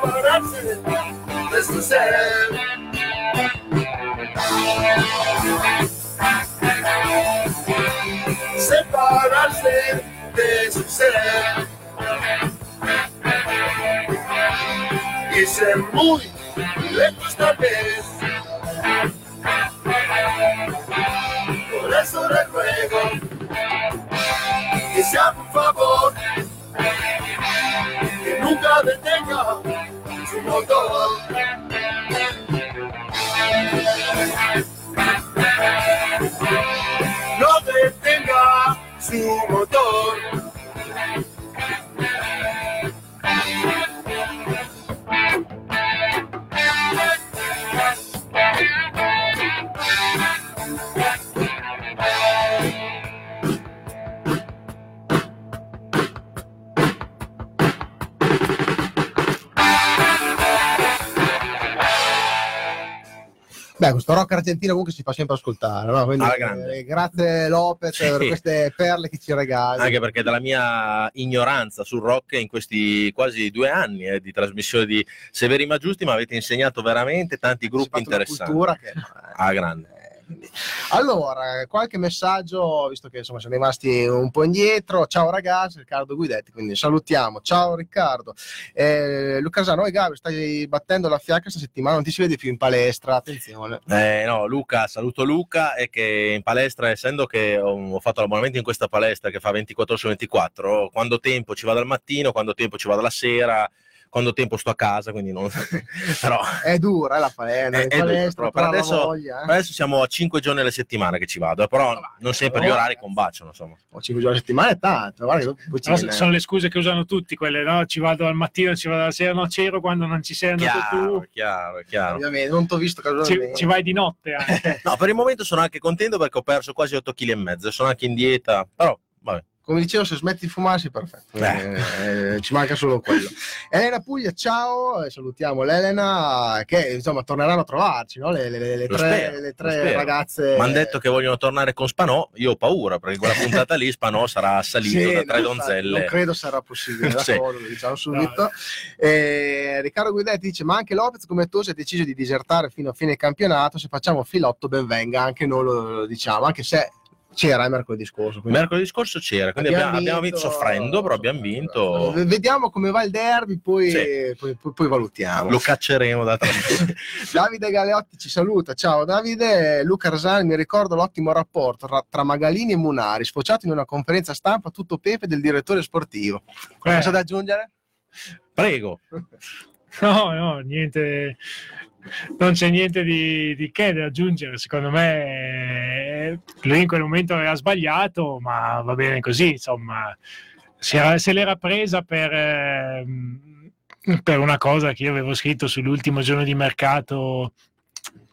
Separarse de ti, su ser. Separarse de su ser. Y ser muy lejos tal vez. Por eso le ruego No detenga su motor. Beh, questo rock argentino comunque si fa sempre ascoltare, no? Quindi, grande. eh, grazie Lopez Sì. per queste perle che ci regali. Anche perché dalla mia ignoranza sul rock in questi quasi due anni eh, di trasmissione di Severi ma Giusti mi avete insegnato veramente tanti gruppi interessanti. cultura che- Ah, grande. Allora, qualche messaggio, visto che insomma siamo rimasti un po' indietro. Ciao ragazzi, Riccardo Guidetti, quindi salutiamo. Ciao Riccardo. Eh, Luca Sano e Gabi, stai battendo la fiacca questa settimana, non ti si vede più in palestra, attenzione. Eh, no, Luca, saluto Luca e che in palestra, essendo che ho, fatto l'abbonamento in questa palestra che fa 24 su 24, quando tempo ci vado al mattino, quando tempo ci vado la sera, quando tempo sto a casa, quindi non... però È dura la palestra, È- è dura, palestra, però però per adesso- voglia, eh. adesso siamo a 5 giorni alla settimana che ci vado, eh, però non sempre gli orari combaciano, insomma. O 5 giorni a settimana è tanto, guarda che ci viene- sono le scuse che usano tutti, quelle no? Ci vado al mattino, ci vado alla sera, no, c'ero quando non ci sei andato Chiaro, tu. chiaro, chiaro. Ovviamente, non ti ho visto Ci, casualmente. ci vai di notte anche. No, per il momento sono anche contento perché ho perso quasi 8 kg e mezzo, sono anche in dieta, però vabbè. Come dicevo, se smetti di fumare sei perfetto. Eh. Eh, ci manca solo quello. Elena Puglia, ciao, e salutiamo l'Elena che insomma torneranno a trovarci, no? le, le- le- tre, spero, le tre ragazze. Mi hanno detto che vogliono tornare con Spanò, io ho paura perché quella puntata lì Spanò sarà assalito Sì, da tre non donzelle. Non credo sarà possibile, da Sì. diciamo subito. Eh, Riccardo Guidetti dice: Ma anche Lopez, come tu, si è deciso di disertare fino a fine campionato. Se facciamo filotto, ben venga. Anche noi lo, lo diciamo, anche se c'era il mercoledì scorso. quindi- Mercoledì scorso c'era, quindi abbiamo, abbiamo vinto soffrendo, però abbiamo vinto. Vediamo come va il derby, poi, Sì. poi, poi- poi valutiamo. Lo cacceremo da. Davide Galeotti ci saluta. Ciao Davide, Luca Rasani, mi ricordo l'ottimo rapporto tra, tra Magalini e Munari, sfociato in una conferenza stampa tutto pepe del direttore sportivo. Qualcosa Eh. da aggiungere? Prego. No, no, niente. Non c'è niente di, di che da aggiungere. Secondo me eh, lui in quel momento aveva sbagliato, ma va bene così. Insomma, era- se l'era presa per, ehm, per una cosa che io avevo scritto sull'ultimo giorno di mercato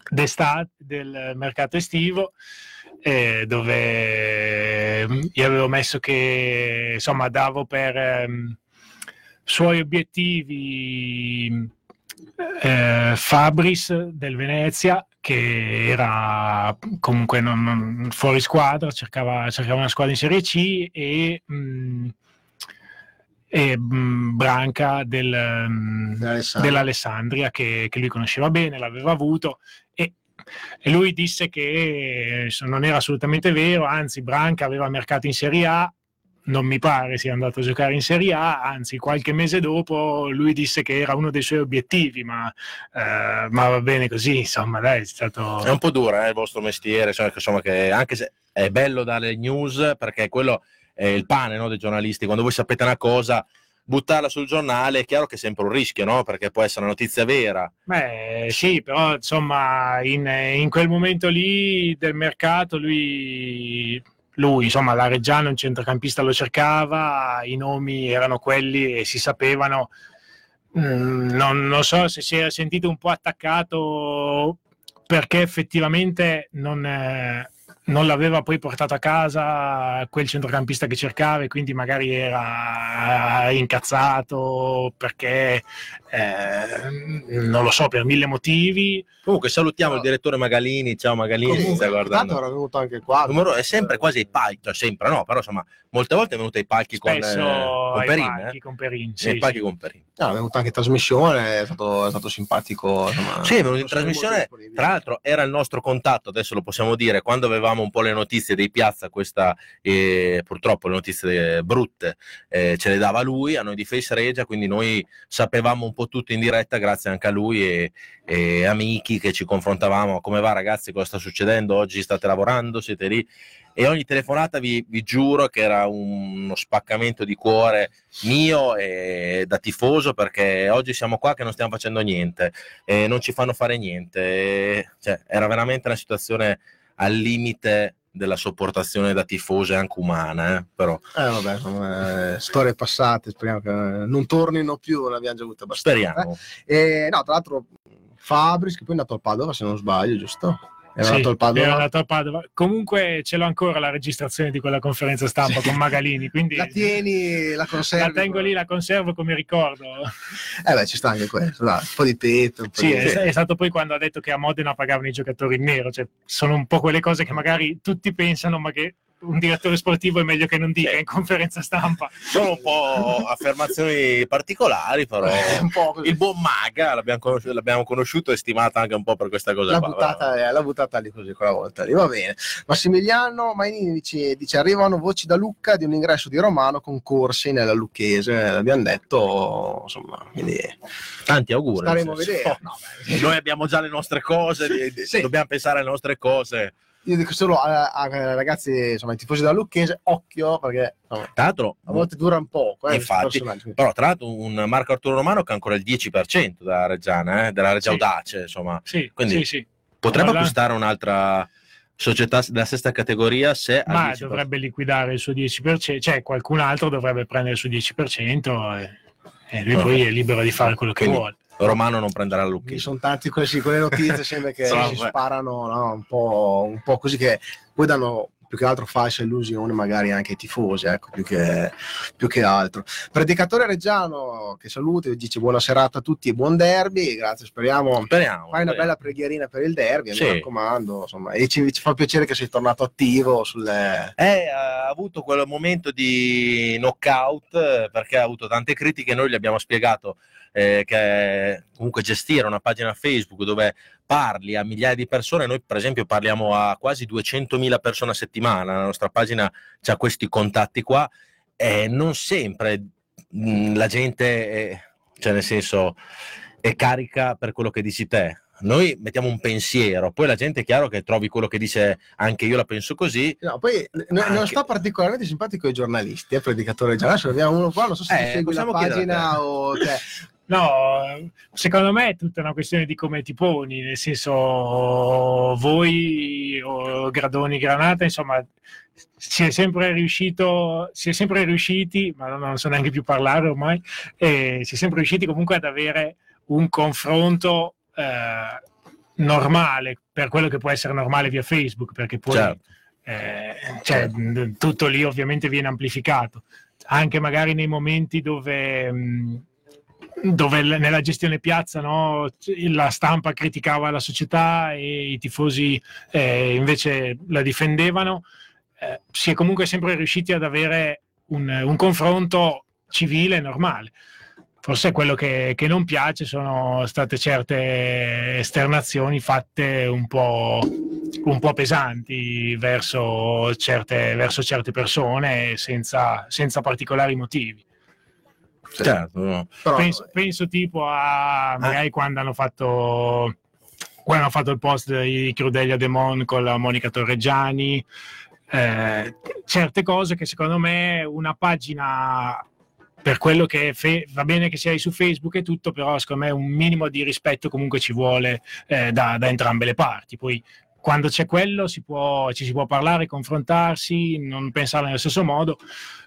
d'estate, del mercato estivo. eh, dove ehm, io avevo messo che insomma davo per ehm, suoi obiettivi eh, Fabris del Venezia che era comunque non- non- fuori squadra cercava, cercava una squadra in Serie C e, mm, e mm, Branca del, mm, Dell'Alessandria. dell'Alessandria che, che lui conosceva bene, l'aveva avuto e, e lui disse che eh, non era assolutamente vero, anzi Branca aveva mercato in Serie A, non mi pare sia andato a giocare in Serie A, anzi qualche mese dopo lui disse che era uno dei suoi obiettivi, ma, eh, ma va bene così, insomma dai, è stato... È un po' dura eh, il vostro mestiere, cioè, che, insomma, che anche se è bello dare news perché quello è il pane no, dei giornalisti, quando voi sapete una cosa, buttarla sul giornale è chiaro che è sempre un rischio, no? perché può essere una notizia vera. Beh, sì, però insomma, in, in quel momento lì del mercato, lui, lui, insomma, la Reggiano, un centrocampista lo cercava, i nomi erano quelli e si sapevano. Mm, non, non so se si era sentito un po' attaccato perché effettivamente non, eh, non l'aveva poi portato a casa quel centrocampista che cercava e quindi magari era incazzato perché eh, non lo so per mille motivi Comunque salutiamo il direttore Magalini, ciao Magalini, sta Comunque, tanto guardando. era venuto anche qua. Numero- è sempre quasi ai palchi, cioè sempre no, però insomma molte volte è venuto ai palchi con, eh, con Perin, palchi eh? con Perin, Ai sì, palchi sì. con Perin. No, è venuto anche in trasmissione, è stato, è stato simpatico. Insomma, Sì, è venuto in trasmissione. Tra l'altro era il nostro contatto, adesso lo possiamo dire, quando avevamo avevamo un po' le notizie dei piazza, questa eh, purtroppo le notizie brutte eh, ce le dava lui, a noi di Face Regia, quindi noi sapevamo un po' tutto in diretta grazie anche a lui e, e amici che ci confrontavamo, come va ragazzi, cosa sta succedendo, oggi state lavorando, siete lì? E ogni telefonata vi, vi, giuro che era uno spaccamento di cuore mio e da tifoso perché oggi siamo qua che non stiamo facendo niente e non ci fanno fare niente. E, cioè, era veramente una situazione al limite della sopportazione da tifoso e anche umana eh, però eh, vabbè, sono, eh, storie passate speriamo che non tornino più ne abbiamo già avute abbastanza speriamo eh. no tra l'altro Fabris che poi è andato al Padova se non sbaglio giusto? Era, sì, andato al Padova. era andato al Padova. Comunque ce l'ho ancora la registrazione di quella conferenza stampa sì. con Magalini. Quindi la tieni, la conservi. La tengo lì, la conservo come ricordo. Eh beh, ci sta anche questo, dai, un po' di tetto. Po sì, di... È, è, stato poi quando ha detto che a Modena pagavano i giocatori in nero. Cioè, sono un po' quelle cose che magari tutti pensano, ma che un direttore sportivo è meglio che non dica in conferenza stampa. Sono un po' affermazioni particolari, però il buon Maga l'abbiamo conosciuto, l'abbiamo conosciuto, e stimato anche un po' per questa cosa. L'ha, qua, buttata, l'ha buttata lì così quella volta lì, va bene. Massimiliano Mainini dice, dice, arrivano voci da Lucca di un ingresso di Romano con corsi nella Lucchese, l'abbiamo detto, insomma, quindi... Tanti auguri. Staremo a vedere. No, Noi abbiamo già le nostre cose, sì. dobbiamo pensare alle nostre cose io dico solo a, a ragazzi, insomma, i tifosi della Lucchese, occhio perché insomma, tra l'altro, a volte dura un po'. Eh, infatti, però tra l'altro un Marco Arturo Romano che ha ancora il 10% della Reggiana, eh, della Reggia sì. Audace, insomma. Sì, Quindi sì, sì. potrebbe allora... acquistare un'altra società della stessa categoria se ma dovrebbe liquidare il suo 10%, cioè qualcun altro dovrebbe prendere il suo 10% e, e lui poi è libero di fare quello che Quindi, vuole. Romano non prenderà il Lucchini. Sono tanti quelle, quelle notizie sembra che si sparano no? un, po', un po' così che poi danno più che altro falsa illusione magari anche ai tifosi, ecco, più che, più che altro. Predicatore Reggiano che saluta e dice buona serata a tutti e buon derby, grazie, speriamo. Speriamo. Fai una bella preghierina per il derby, sì. mi raccomando, insomma, e ci, ci, fa piacere che sei tornato attivo sulle... Eh, ha avuto quel momento di knockout perché ha avuto tante critiche, noi gli abbiamo spiegato eh, che comunque gestire una pagina Facebook dove parli a migliaia di persone, noi per esempio parliamo a quasi 200.000 persone a settimana, la nostra pagina ha questi contatti qua e non sempre mh, la gente, è, cioè nel senso, è carica per quello che dici te. Noi mettiamo un pensiero, poi la gente è chiaro che trovi quello che dice anche io la penso così. No, poi anche... non sta particolarmente simpatico ai giornalisti, eh, predicatore. Adesso abbiamo uno qua, non so se eh, segui la pagina o te. No, secondo me è tutta una questione di come ti poni, nel senso voi o Gradoni Granata, insomma, si è sempre riuscito, si è sempre riusciti, ma non so neanche più parlare ormai, eh, si è sempre riusciti comunque ad avere un confronto eh, normale, per quello che può essere normale via Facebook, perché poi certo. eh, cioè, tutto lì ovviamente viene amplificato, anche magari nei momenti dove... Mh, dove nella gestione piazza no, la stampa criticava la società e i tifosi eh, invece la difendevano, eh, si è comunque sempre riusciti ad avere un, un confronto civile e normale. Forse quello che, che, non piace sono state certe esternazioni fatte un po', un po pesanti verso certe, verso certe persone senza, senza particolari motivi. Certo. Però... penso, penso, tipo a magari ah. quando hanno fatto quando hanno fatto il post di Crudelia Demon con la Monica Torreggiani eh, certe cose che secondo me una pagina per quello che fe- va bene che sei su Facebook e tutto, però secondo me un minimo di rispetto comunque ci vuole eh, da, da, entrambe le parti. Poi quando c'è quello si può, ci si può parlare, confrontarsi, non pensare nello stesso modo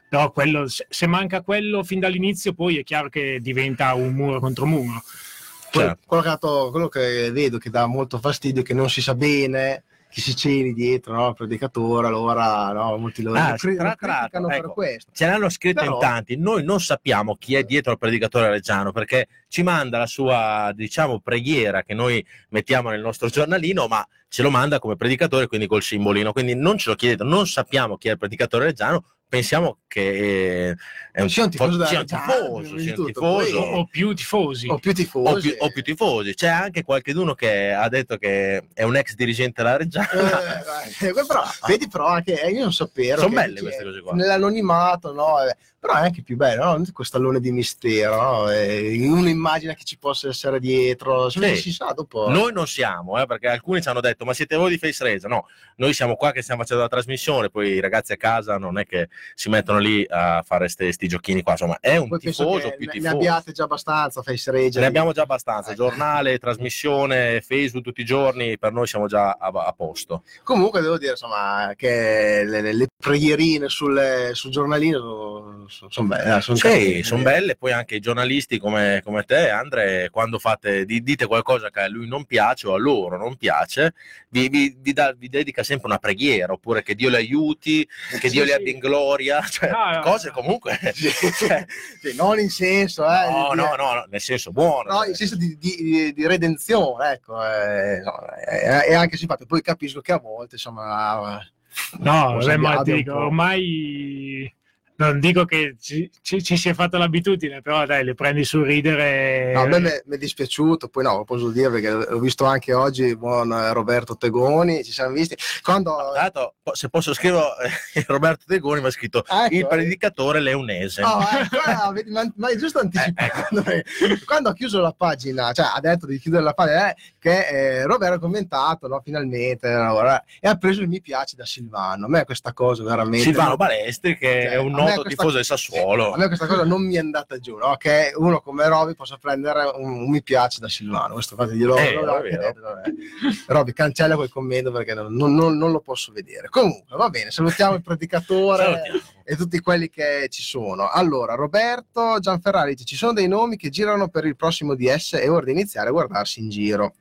però quello, se manca quello fin dall'inizio poi è chiaro che diventa un muro contro muro. Certo. Quello, che, quello, che, vedo che dà molto fastidio è che non si sa bene chi si celi dietro no? il predicatore allora no? molti lo, ah, cri- tra, tra, ecco, per questo ce l'hanno scritto Però... in tanti noi non sappiamo chi è dietro il predicatore reggiano perché ci manda la sua diciamo preghiera che noi mettiamo nel nostro giornalino ma ce lo manda come predicatore quindi col simbolino quindi non ce lo chiedete non sappiamo chi è il predicatore reggiano pensiamo che è un, Sia un tifoso sia un tifoso, sia un tifoso. poi- o più tifosi. o più tifosi. o più, o più tifosi. C'è anche qualcuno che ha detto che è un ex dirigente della Reggiana. Eh, eh, però, vedi però anche eh, io non sapevo Sono belle queste cose qua. nell'anonimato no eh, però è anche più bello no? questo allone di mistero no? Eh, uno immagina che ci possa essere dietro Sì. si sa dopo Noi non siamo, eh, perché alcuni ci hanno detto: Ma siete voi di Face Race? No, noi siamo qua che stiamo facendo la trasmissione. Poi i ragazzi a casa non è che si mettono lì a fare questi giochini qua. Insomma, è un Poi tifoso più ne, ne tifoso. abbiate già abbastanza face Ce ne abbiamo già abbastanza, Eh. giornale, trasmissione, Facebook tutti i giorni, per noi siamo già a, a posto. comunque devo dire insomma che le, le- le preghierine sul, sul giornalino sono belle eh, son Sì, sono belle, poi anche i giornalisti come, come te, Andre, quando fate, di- dite qualcosa che a lui non piace o a loro non piace, vi, vi- vi dà- vi dedica sempre una preghiera, oppure che Dio le aiuti, che Sì, Dio le sì. abbia in gloria, cioè, No, no, cose comunque... Sì, cioè, sì, non in senso eh, no, di- no, no, no, nel senso buono. No, in senso di, di- di- redenzione, ecco, eh, no, è, è anche simpatico. Poi capisco che a volte, insomma, No, vabbè, ma dico, ormai non dico che ci, ci- ci si è fatta l'abitudine, però dai, le prendi sul ridere. no, a me mi- è dispiaciuto, poi no, lo posso dire perché l'ho visto anche oggi, buon eh, Roberto Tegoni, ci siamo visti. Quando... Po- se posso scrivere, eh, Roberto De Goni mi ha scritto Ah, ecco, il eh. predicatore leonese. No, ecco, eh, ma, ma è giusto anticipando. Eh, Quando ha chiuso la pagina, cioè ha detto di chiudere la pagina, eh, che eh, Roberto ha commentato no, finalmente eh, e ha preso il mi piace da Silvano. A me questa cosa veramente. Silvano Balestri, che Cioè, è un a me noto tifoso del Sassuolo. A me questa cosa non mi è andata giù, no? che uno come Roby possa prendere un, un mi piace da Silvano. Questo infatti glielo Eh, vabbè. Roby, cancella quel commento perché non, non- non- non lo posso vedere. Comunque, va bene, salutiamo il predicatore Salutiamo. e tutti quelli che ci sono. Allora, Roberto Gianferrari dice: Ci sono dei nomi che girano per il prossimo DS e ora di iniziare a guardarsi in giro.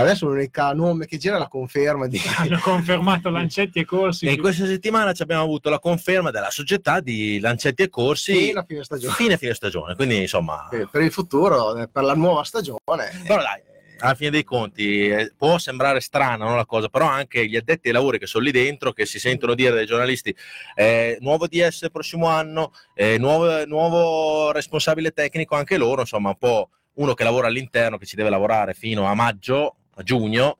Adesso l'unica nome che gira è la conferma di Hanno confermato Lancetti e Corsi. E in questa settimana ci abbiamo avuto la conferma della società di Lancetti e Corsi fino a fine stagione. fine fine stagione. Quindi, insomma, Per il futuro, eh, per la nuova stagione. però dai, alla fine dei conti eh, può sembrare strana no, la cosa, però anche gli addetti ai lavori che sono lì dentro, che si sentono dire dai giornalisti eh, nuovo DS il prossimo anno, eh, nuovo, nuovo responsabile tecnico anche loro, insomma, un po' uno che lavora all'interno, che ci deve lavorare fino a maggio, a giugno.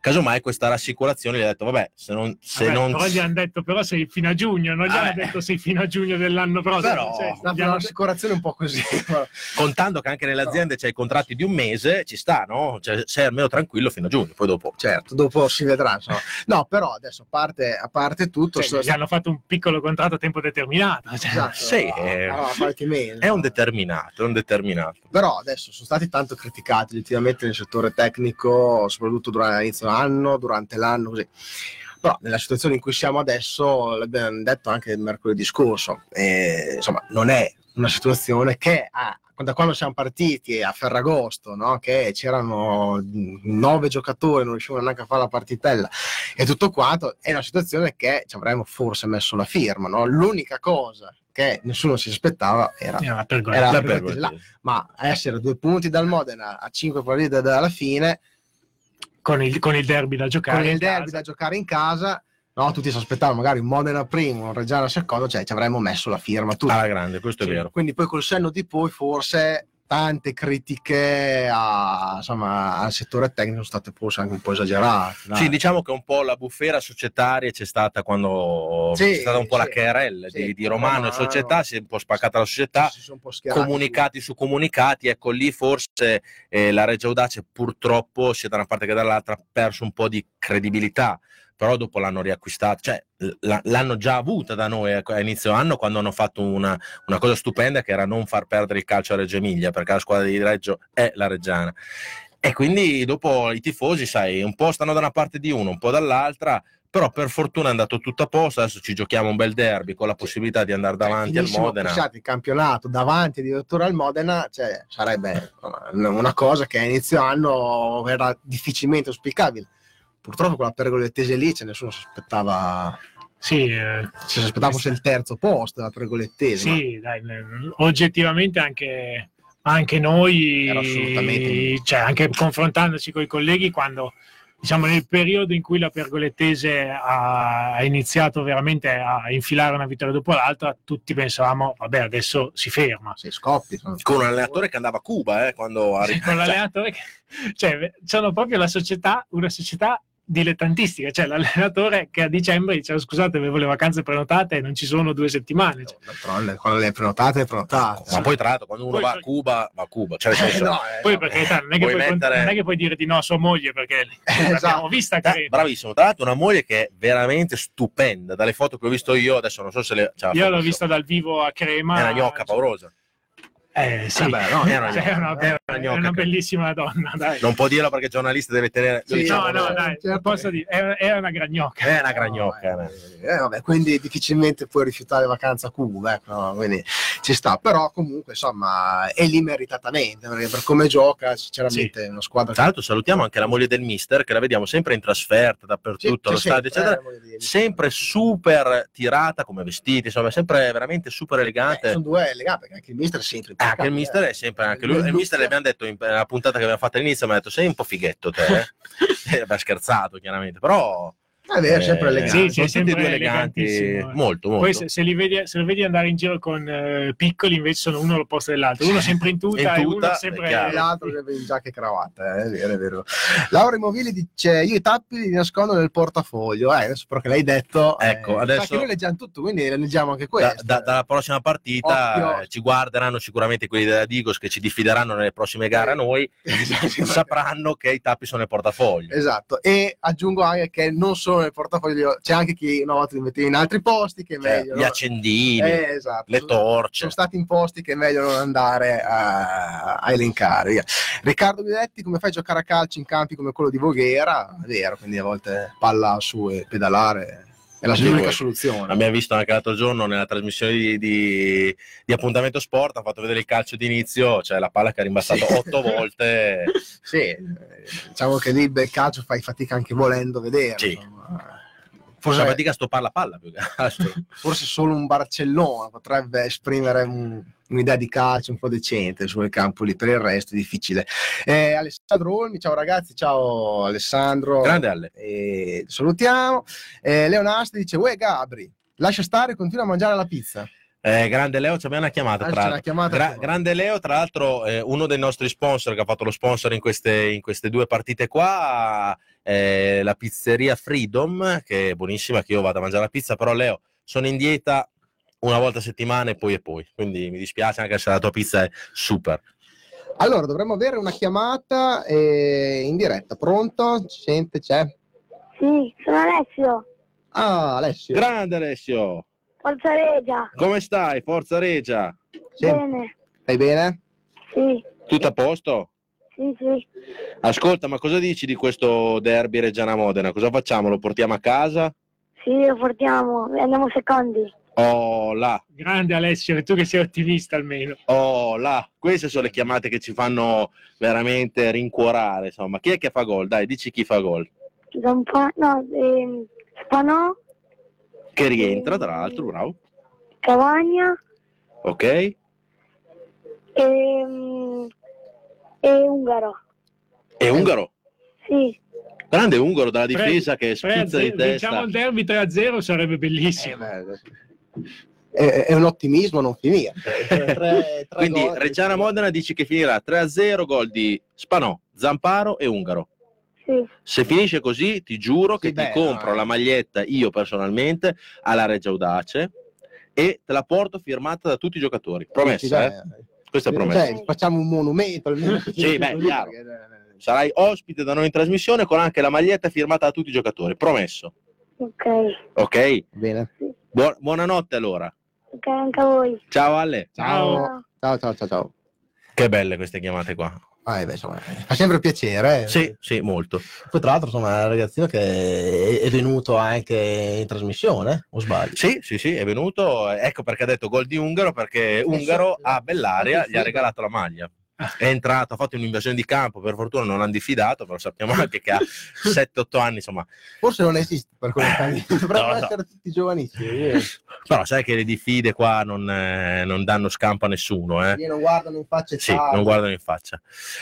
Casomai questa rassicurazione gli ha detto, vabbè, se non... Se Vabbè, non però gli hanno detto però sei fino a giugno, non gli hanno Vabbè. detto sei fino a giugno dell'anno prossimo. Però- cioè, La hanno- assicurazione è un po' così. contando che anche nelle aziende c'è i contratti di un mese, ci sta, no? Cioè, sei almeno tranquillo fino a giugno, poi dopo. certo, dopo si vedrà. insomma. No, però adesso a parte, a parte tutto, cioè, so- gli hanno fatto un piccolo contratto a tempo determinato. cioè. esatto, Sì, a- eh, a qualche mese. È un determinato, è un determinato. Però adesso sono stati tanto criticati oggettivamente nel settore tecnico, soprattutto durante l'inizio dell'anno, durante l'anno, così. Però nella situazione in cui siamo adesso, l'abbiamo detto anche mercoledì scorso, eh, insomma, non è una situazione che ha- da quando siamo partiti a Ferragosto, no? che c'erano nove giocatori, non riuscivano neanche a fare la partitella e tutto quanto, è una situazione che ci avremmo forse messo la firma. no? L'unica cosa che nessuno si aspettava era Era una pergola. Era- La pergola. là- ma essere due punti dal Modena a cinque partite dalla fine con, il, con il derby da giocare. con il derby casa. da giocare in casa no, tutti si aspettavano magari un Modena primo un Reggiana secondo cioè ci avremmo messo la firma tutti Alla grande, questo Sì, è vero. quindi poi col senno di poi forse tante critiche a- insomma, al settore tecnico sono state forse anche un po' esagerate dai. Sì, diciamo che un po' la bufera societaria c'è stata quando Sì, c'è stata un po' la sì. querel Sì, di, di Romano e Romano. società, si è un po' spaccata la società, comunicati su comunicati, ecco lì forse eh, la Reggio Audace purtroppo sia da una parte che dall'altra ha perso un po' di credibilità, però dopo l'hanno riacquistata, cioè l- l'hanno già avuta da noi ecco, a inizio anno quando hanno fatto una, una cosa stupenda che era non far perdere il calcio a Reggio Emilia, perché la squadra di Reggio è la Reggiana. E quindi dopo i tifosi, sai, un po' stanno da una parte di uno, un po' dall'altra, però per fortuna è andato tutto a posto, adesso ci giochiamo un bel derby con la possibilità di andare davanti al finissimo Modena. passati il campionato davanti addirittura al Modena cioè, sarebbe una cosa che a inizio anno era difficilmente auspicabile purtroppo quella pergolettese lì ce nessuno si aspettava Sì, eh, ci si aspettava fosse il terzo posto la pergolettese ma sì dai, eh, oggettivamente anche, anche noi, assolutamente- cioè anche confrontandoci con i colleghi quando diciamo nel periodo in cui la Pergolettese ha, ha iniziato veramente a infilare una vittoria dopo l'altra, tutti pensavamo, vabbè, adesso si ferma. Sì, scoppi. Con un allenatore che andava a Cuba, eh, quando arriva. con l'allenatore che, cioè, sono proprio la società, una società dilettantistica, cioè l'allenatore che a dicembre dice "Oh, scusate avevo le vacanze prenotate e non ci sono due settimane. Cioè, D'altronde, quando le prenotate, prenotate. Ma poi tra l'altro quando uno Poi va a Cuba, va a Cuba. Cioè, Eh, senso, no, eh, poi no. per carità, non è, che Puoi puoi, mettere- non è che puoi dire di no a sua moglie perché l'abbiamo Esatto. vista Eh, carina. bravissimo, tra l'altro una moglie che è veramente stupenda, dalle foto che ho visto io, adesso non so se le... cioè, Io l'ho vista dal vivo a Crema. È una gnocca paurosa. Eh sì, Eh beh, no, è una Cioè, una, è una gnocca una che- bellissima donna, dai. Non può dirlo perché il giornalista deve tenere... Sì, diciamo, no, no, eh, dai, certo. posso dire, è, è una gran gnocca. È una gran gnocca. No, eh. eh, vabbè, quindi difficilmente puoi rifiutare vacanza a Cuba, ecco, no, quindi ci sta, però comunque insomma è lì meritatamente, perché per come gioca sinceramente è una squadra Tra l'altro salutiamo anche la moglie del mister che la vediamo sempre in trasferta dappertutto, allo stadio, eccetera. eh, Sempre super tirata come vestiti, insomma, sempre veramente super elegante. sono due eleganti, perché anche il mister è sempre Eh, anche il mister è sempre anche lui. Il mister abbiamo detto in nella puntata che abbiamo fatto all'inizio, mi ha detto sei un po' fighetto te. eh?" Eh, Beh, scherzato chiaramente, però È vero, sempre eh, elegante. Sì, sì, sono è sempre e due eleganti, molto, molto. Poi se, se li vedi, se lo vedi andare in giro con eh, piccoli, invece sono uno all'opposto dell'altro. Uno sempre in tuta, In e tuta, uno è sempre... E l'altro deve in giacca e cravatta, eh, è vero, è vero. Laura Imovili dice: Io i tappi li nascondo nel portafoglio. Eh, adesso però che l'hai detto, Ecco, eh, adesso- che noi leggiamo tutto, quindi leggiamo anche Da- questo. da- dalla prossima partita Occhio. eh, ci guarderanno sicuramente quelli della Digos che ci diffideranno nelle prossime gare a noi, sapranno che i tappi sono nel portafoglio. Esatto, e aggiungo anche che non solo nel portafoglio, c'è anche chi una volta li mette in altri posti che è Cioè, meglio. gli no? accendini, Eh, esatto. le torce. Sono stati in posti che è meglio non andare a, a elencare. via. Riccardo Guidetti, come fai a giocare a calcio in campi come quello di Voghera? È vero, quindi a volte palla su e pedalare è la l'unica soluzione. Abbiamo visto anche l'altro giorno nella trasmissione di, di- di appuntamento sport, ha fatto vedere il calcio d'inizio, cioè la palla che ha rimbalzato Sì. otto volte. Sì, eh, diciamo che lì il calcio fai fatica anche volendo vedere. Sì. Forse la fatica a stoppare la palla più che altro. forse solo un Barcellona potrebbe esprimere un- un'idea di calcio un po' decente sul campo lì, per il resto è difficile. Eh, Alessandro Olmi, ciao ragazzi, ciao Alessandro. Grande Alle. E salutiamo. Eh, Leonasti dice: Uè Gabri, lascia stare, continua a mangiare la pizza. Eh, grande Leo, ci abbiamo una chiamata. Ah, Tra una chiamata Gra- grande Leo, tra l'altro, eh, uno dei nostri sponsor che ha fatto lo sponsor in queste, in queste due partite qua, è la pizzeria Freedom, che è buonissima, che io vado a mangiare la pizza, però Leo, sono in dieta una volta a settimana e poi e poi, quindi mi dispiace anche se la tua pizza è super. Allora, dovremmo avere una chiamata eh, in diretta. Pronto? Ci sente? C'è? Sì, sono Alessio, Ah, Alessio. Grande Alessio, Forza Regia. come stai? Forza Regia, Sì. Bene, Stai bene? sì, tutto a posto? Sì, sì. Ascolta, ma cosa dici di questo derby Reggiana Modena? Cosa facciamo? Lo portiamo a casa? Sì, lo portiamo, andiamo secondi. Oh là, Grande Alessio, e tu che sei ottimista almeno. oh là, queste sono le chiamate che ci fanno veramente rincuorare. Insomma, chi è che fa gol? Dai, dici chi fa gol. Zampa- no, ehm, Spanò, Che rientra, tra l'altro, bravo. Cavagna Ok? ehm, e Ungaro. E Ungaro. Sì, Grande Ungaro dalla difesa che 3 a spizza di 0, Vinciamo testa. il derby 3-0 sarebbe bellissimo. È, è un ottimismo non finire. Quindi Reggiana Modena dici che finirà 3-0 gol di Spanò, Zamparo e Ungaro. sì, Se finisce così, ti giuro che Sì, ti beh, compro no, eh. la maglietta io personalmente alla Regia Audace e te la porto firmata da tutti i giocatori. Promessa, eh? Questa è promessa. Cioè, facciamo un monumento almeno. Sì, beh, chiaro. Sarai ospite da noi in trasmissione con anche la maglietta firmata da tutti i giocatori. Promesso. ok. Ok? Bene. Buon- buonanotte allora. Ok, anche a voi. Ciao Ale. Ciao. Ciao, ciao, ciao, ciao. Che belle queste chiamate qua. Ah, eh, beh, insomma, fa sempre piacere. eh. Sì, sì, molto. Poi, tra l'altro, insomma, è un ragazzino che è, venuto anche in trasmissione, o sbaglio? Sì, sì, sì, è venuto. Ecco perché ha detto gol di Ungaro, perché Ungaro a Bellaria gli ha regalato la maglia. È entrato, ha fatto un'invasione di campo, per fortuna non hanno diffidato, però sappiamo anche che ha 7-8 anni, insomma. Forse non esiste per quegli anni, dovrebbero No, no. essere tutti giovanissimi. Io- Però sai che le diffide qua non, eh, non danno scampo a nessuno, eh. non guardano in faccia e Sì, ciao. non guardano in faccia.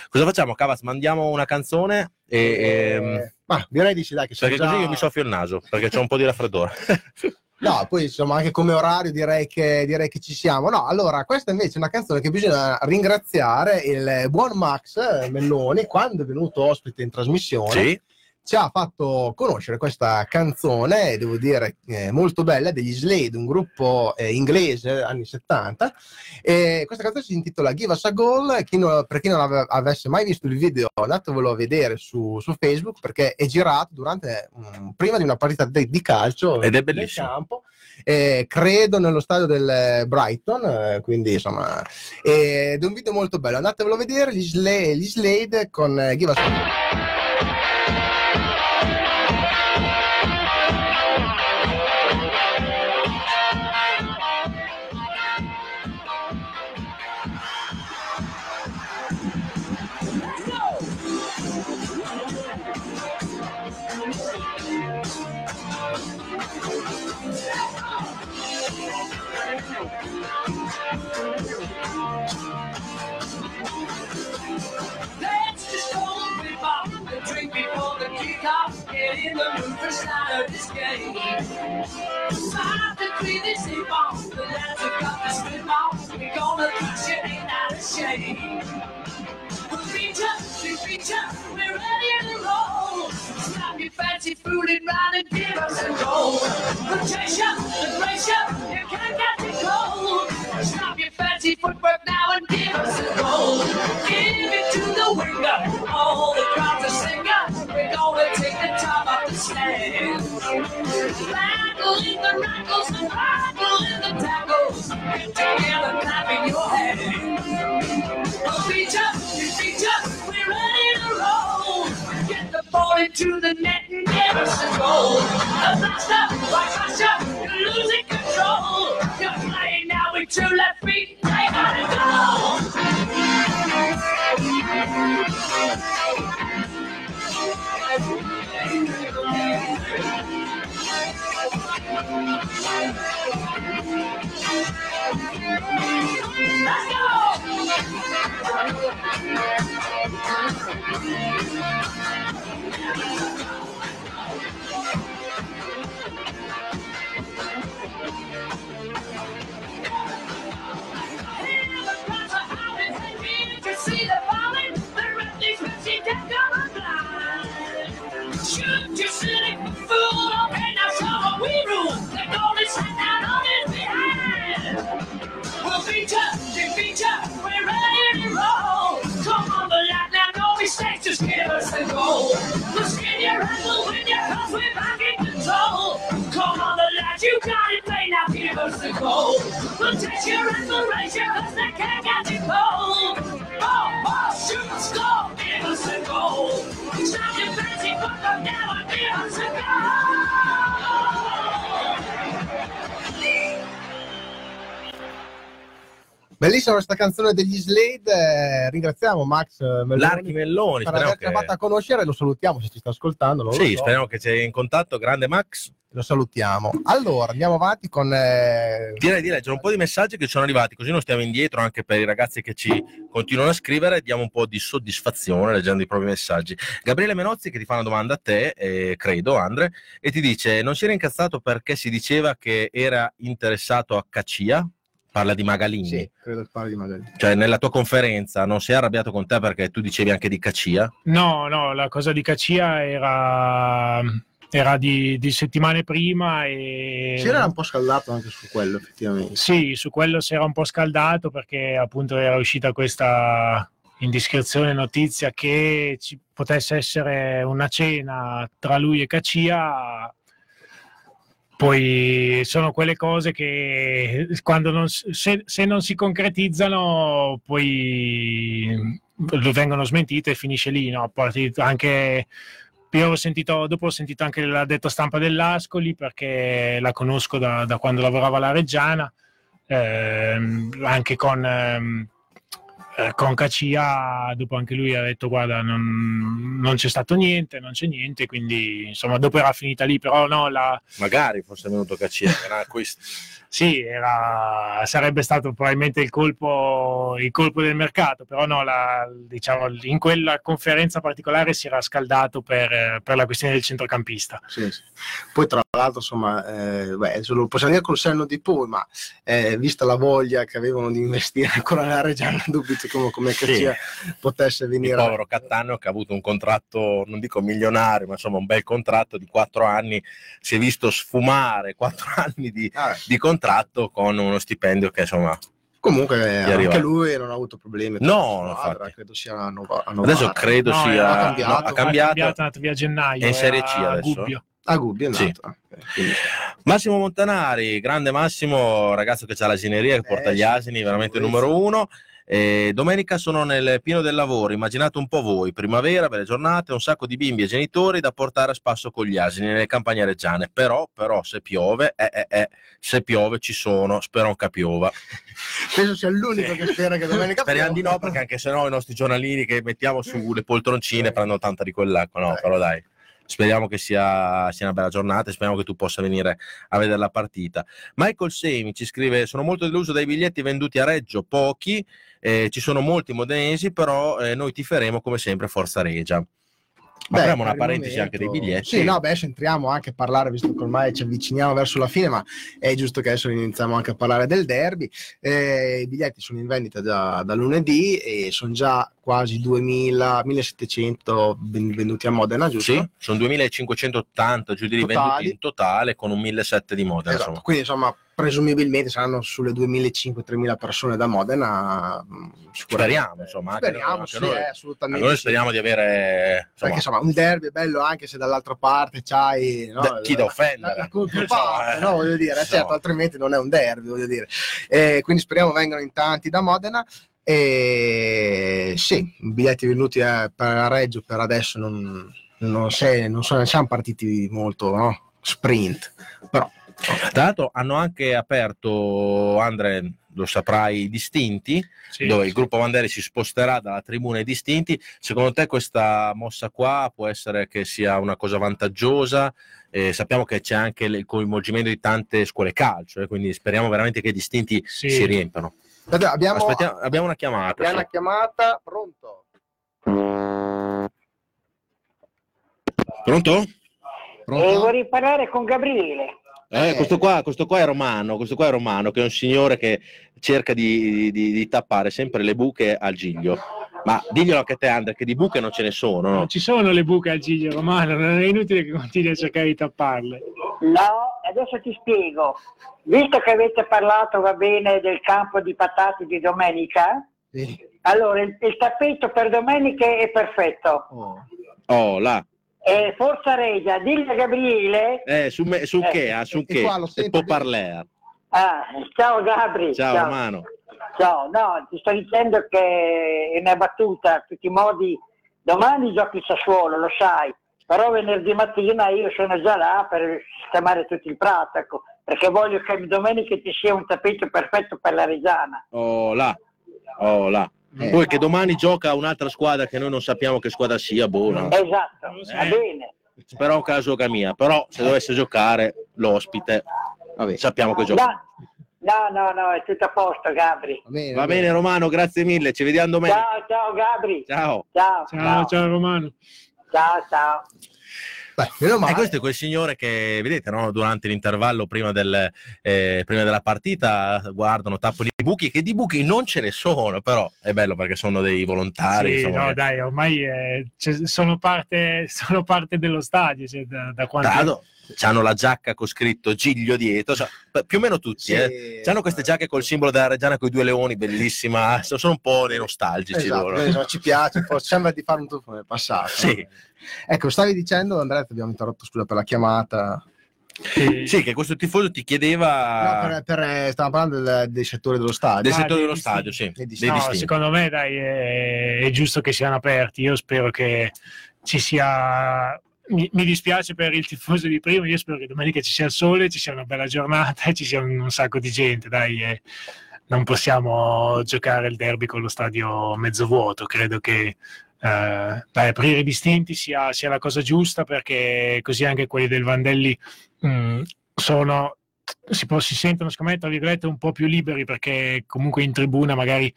Cosa facciamo, Cavaz? Mandiamo una canzone e... Eh, ehm, Ma direi di sì, dai, che perché già... così io mi soffio il naso, perché c'ho un po' di raffreddore. No, poi insomma anche come orario direi che, direi che ci siamo. No, allora questa invece è una canzone che bisogna ringraziare il buon Max Melloni quando è venuto ospite in trasmissione. sì, Ci ha fatto conoscere questa canzone, devo dire eh, molto bella, degli Slade, un gruppo eh, inglese anni 70. E questa canzone si intitola Give Us a Goal. Chi non- per chi non ave- avesse mai visto il video, andatevelo a vedere su, su Facebook perché è girato durante, mm, prima di una partita de- di calcio Ed è bellissimo. campo. Eh, credo nello stadio del Brighton, eh, quindi insomma, ed è un video molto bello. Andatevelo a vedere. Gli, Sla- gli Slade con eh, Give Us a Goal. Reach up, reach up fancy food and run and give us a we'll brace ya, you can't get the cold. Stop your fancy footwork now and give us a goal. Give it to the winger, all the crowd's a singer. We're gonna take the top off the stand. Rattle in the rattles and rattle in the tackles. Get together, clapping your hands. Beat we beat fall into the net and never says goal. Does not stop, like my shot, you're losing control. You're flying now with two left feet, they gotta go. Let's go! Your ass, we'll raise your cause they can't get you cold. Oh, oh, shoot, score, give us the goal. Stop your fancy football now and give us a goal. Bellissima questa canzone degli Slade. eh, ringraziamo Max eh, Melloni L'archi Melloni, per averci che... fatto a conoscere. Lo salutiamo se ci sta ascoltando. Sì, so. speriamo che sei in contatto, grande Max. Lo salutiamo. Allora, andiamo avanti con. eh, Direi di leggere un po' di messaggi che ci sono arrivati, così non stiamo indietro anche per i ragazzi che ci continuano a scrivere, diamo un po' di soddisfazione leggendo i propri messaggi. Gabriele Menozzi che ti fa una domanda a te, eh, credo, Andre, e ti dice: Non si era incazzato perché si diceva che era interessato a Caccia? Parla di Magalini. Sì, credo che parli di Magalini. Cioè, nella tua conferenza non si è arrabbiato con te perché tu dicevi anche di Caccia? No, no, la cosa di Cacia era, era di, di settimane prima e... Si era un po' scaldato anche su quello, effettivamente. Sì, su quello si era un po' scaldato perché appunto era uscita questa indiscrezione notizia che ci potesse essere una cena tra lui e Cacia. Poi sono quelle cose che quando non, se, se non si concretizzano poi vengono smentite e finisce lì. No? Anche io ho sentito, dopo ho sentito anche la detta stampa dell'Ascoli perché la conosco da, da quando lavorava alla Reggiana, ehm, anche con, ehm, eh, con Cacia dopo anche lui ha detto guarda non, non c'è stato niente, non c'è niente, quindi insomma dopo era finita lì, però no, la, Magari fosse venuto Caccia, era acquisto. Sì, era, sarebbe stato probabilmente il colpo, il colpo del mercato, però no, la- diciamo, in quella conferenza particolare si era scaldato per, per la questione del centrocampista. Sì, sì. Poi tra l'altro, insomma, eh, beh, lo possiamo dire col senno di poi, ma eh, vista la voglia che avevano di investire ancora nella Reggiana, dubito come, come che Sì. sia potesse Il venire. povero Cattaneo che ha avuto un contratto, non dico milionario, ma insomma un bel contratto di quattro anni, si è visto sfumare quattro anni di, Ah, di contratto con uno stipendio che insomma comunque eh, Gli arriva. anche lui non ha avuto problemi. No, squadra, credo sia a Nova- adesso credo No, sia ha no, cambiato. ha cambiato. è andato via a gennaio. È in Serie C a adesso? Gubbio. A Gubbi è Sì. ok, quindi- Massimo Montanari, grande Massimo, ragazzo che ha l'asineria che porta Eh, gli asini, veramente numero uno. E domenica sono nel pieno del lavoro, immaginate un po' voi, primavera, belle giornate, un sacco di bimbi e genitori da portare a spasso con gli asini nelle campagne reggiane, però, però se piove, eh, eh, eh, se piove ci sono, spero che piova. Penso sia l'unico Sì. che spera che domenica Speriamo di no, perché anche se no i nostri giornalini che mettiamo sulle poltroncine prendono tanta di quell'acqua, no, Dai. però dai. Speriamo che sia, sia una bella giornata e speriamo che tu possa venire a vedere la partita. Michael Semi ci scrive: Sono molto deluso dai biglietti venduti a Reggio, pochi. eh, ci sono molti modenesi, però eh, noi tiferemo come sempre Forza Regia. Beh, Apriamo una parentesi anche dei momento- biglietti. Sì, no, beh, adesso entriamo anche a parlare, visto che ormai ci avviciniamo verso la fine, ma è giusto che adesso iniziamo anche a parlare del derby. Eh, I biglietti sono in vendita già da lunedì e sono già quasi 2000, 1700 ven- venduti a Modena, giusto? Sì, sono 2580 giù di lì Totali. venduti in totale con un 1700 di Modena. Esatto, insomma. quindi insomma presumibilmente saranno sulle 2500-3000 persone da Modena. sicuramente. Speriamo, insomma, anche Speriamo, noi- sì, anche noi. eh, assolutamente. Noi sì. speriamo di avere insomma, Perché insomma un derby è bello anche se dall'altra parte c'hai no, Da- chi da offendere. la, la controparte, Insomma, no, voglio dire, insomma. certo, altrimenti non è un derby, voglio dire. Eh, quindi speriamo vengano in tanti da Modena. E sì, i biglietti venuti a, per a Reggio per adesso non, non, sei- non sono, siamo partiti molto no? sprint, però Tra l'altro hanno anche aperto, Andre, lo saprai, i distinti, Sì. dove il gruppo Vanderi si sposterà dalla tribuna ai distinti. Secondo te questa mossa qua può essere che sia una cosa vantaggiosa? Eh, sappiamo che c'è anche il coinvolgimento di tante scuole calcio, eh, quindi speriamo veramente che i distinti Sì. si riempano. Aspetta, abbiamo, Aspettiamo, abbiamo una chiamata. abbiamo una chiamata, pronto? Pronto? Pronto? E vorrei parlare con Gabriele. Eh, Eh. questo, qua, questo qua è Romano, questo qua è Romano, che è un signore che cerca di, di- di tappare sempre le buche al Giglio. Ma diglielo anche a te, Andre, che di buche non ce ne sono, no? Non ci sono le buche al Giglio Romano, non è inutile che continui a cercare di tapparle. No, adesso ti spiego. Visto che avete parlato, va bene, del campo di patate di domenica, Sì. allora il, il tappeto per domenica è perfetto. Oh. Oh, là. E Forza Regia, digli a Gabriele. Eh, su, me- su Eh, che? Ah, su e che? qua lo E può parlare. Ah, ciao Gabri. Ciao, Romano. Ciao, no, ti sto dicendo che è una battuta, a tutti i modi, domani giochi il Sassuolo, lo sai, però venerdì mattina io sono già là per sistemare tutto il prato, ecco, perché voglio che domenica ci sia un tappeto perfetto per la Reggiana. Oh, là. Oh, là. Eh. Poi che domani gioca un'altra squadra che noi non sappiamo che squadra sia, no? Esatto, so. va bene. Spero che la gioca mia, però se dovesse giocare l'ospite, Vabbè, sappiamo che gioca. No, no, no, no, è tutto a posto, Gabri. va bene, Va bene Romano, grazie mille, ci vediamo domenica. Ciao, ciao Gabri. Ciao. Ciao, Ciao, ciao Romano. ciao, ciao. Male. E questo è quel signore che, vedete, no? durante l'intervallo prima, del, eh, prima della partita guardano, tappano i buchi, che di buchi non ce ne sono, però è bello perché sono dei volontari. Sì, insomma, no, che- dai, ormai eh, sono, parte, sono parte dello stadio cioè, da, da quanto... L'altro, hanno la giacca con scritto Giglio dietro, cioè, più o meno tutti. Sì, eh. Hanno queste giacche col simbolo della Reggiana con i due leoni, bellissima. Sono sono un po' dei nostalgici Esatto, loro. esatto, ci piace, sembra di fare un tuffo nel passato. Sì. Ecco, stavi dicendo, Andrea, ti abbiamo interrotto, scusa per la chiamata. Sì. Sì, che questo tifoso ti No, chiedeva per, per- stavamo parlando del, dei settori dello stadio. del Ah, settore dello stadio, sì. Dei dei distinti. No, secondo me dai, è, è giusto che siano aperti. Io spero che ci sia. Mi, mi dispiace per il tifoso di prima. Io spero che domenica ci sia il sole, ci sia una bella giornata e ci sia un, un sacco di gente. Dai, e non possiamo giocare il derby con lo stadio mezzo vuoto. Credo che eh, dai, aprire i distinti sia, sia la cosa giusta perché così anche quelli del Vandelli mh, sono si, può- si sentono, secondo me, tra virgolette, un po' più liberi perché comunque in tribuna magari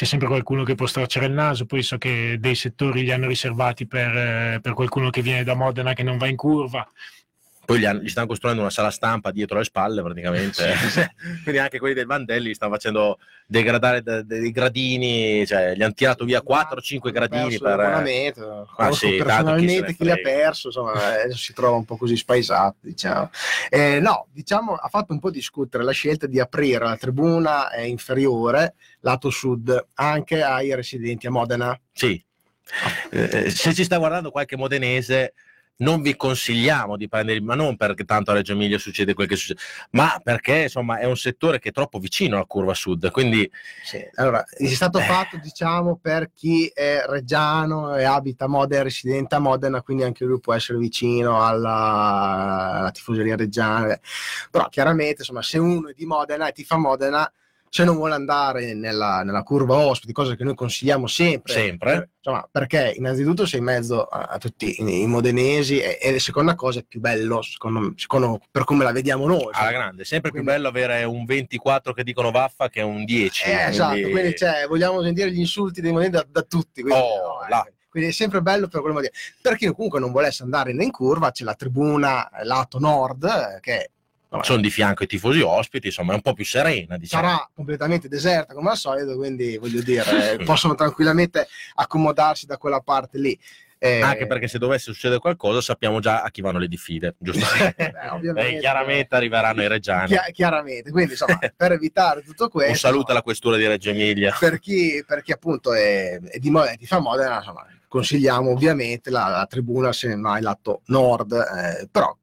c'è sempre qualcuno che può storcere il naso, poi so che dei settori li hanno riservati per, eh, per qualcuno che viene da Modena che non va in curva. Poi gli, hanno- gli stanno costruendo una sala stampa dietro le spalle praticamente. Quindi anche quelli del Vandelli li stanno facendo degradare da- dei gradini, cioè gli hanno tirato via 4-5 gradini per... l'abbonamento. Ah, Conosco sì, personalmente chi l'ha frega. perso, insomma, adesso si trova un po' così spaesato, diciamo. Eh, no, diciamo, ha fatto un po' discutere la scelta di aprire la tribuna eh, inferiore, lato sud, anche ai residenti a Modena. Sì. Eh, se ci sta guardando qualche modenese, non vi consigliamo di prendere, ma non perché tanto a Reggio Emilia succede quel che succede, ma perché insomma è un settore che è troppo vicino alla curva sud, quindi Allora, è stato Eh. fatto, diciamo, per chi è reggiano e abita a Modena, residente a Modena, quindi anche lui può essere vicino alla, alla tifoseria reggiana. Però chiaramente, insomma, se uno è di Modena e tifa Modena, se non vuole andare nella, nella curva ospiti, cosa che noi consigliamo sempre, Sempre. eh, insomma, perché innanzitutto sei in mezzo a, a tutti i, modenesi e, e la seconda cosa è più bello, secondo, secondo- per come la vediamo noi. alla insomma. grande, sempre più Quindi- bello avere un 24 che dicono vaffa che un 10. Eh, esatto, quindi cioè, vogliamo sentire gli insulti dei moneti da, da tutti. Quindi, Oh, no, eh, quindi è sempre bello per quel motivo. Per chi comunque non volesse andare in curva, c'è la tribuna eh, lato nord, eh, che vabbè, sono di fianco ai tifosi ospiti, insomma è un po' più serena, diciamo. sarà completamente deserta come al solito, quindi voglio dire, possono tranquillamente accomodarsi da quella parte lì. Eh, Anche perché se dovesse succedere qualcosa sappiamo già a chi vanno le diffide, giusto? beh, Eh, chiaramente arriveranno i reggiani. chia- chiaramente, quindi insomma, per evitare tutto questo, Un saluto alla questura di Reggio Emilia. per chi, per chi appunto è, è di Modena, ti fa Modena, insomma, consigliamo ovviamente la, la tribuna se non hai lato nord, eh, però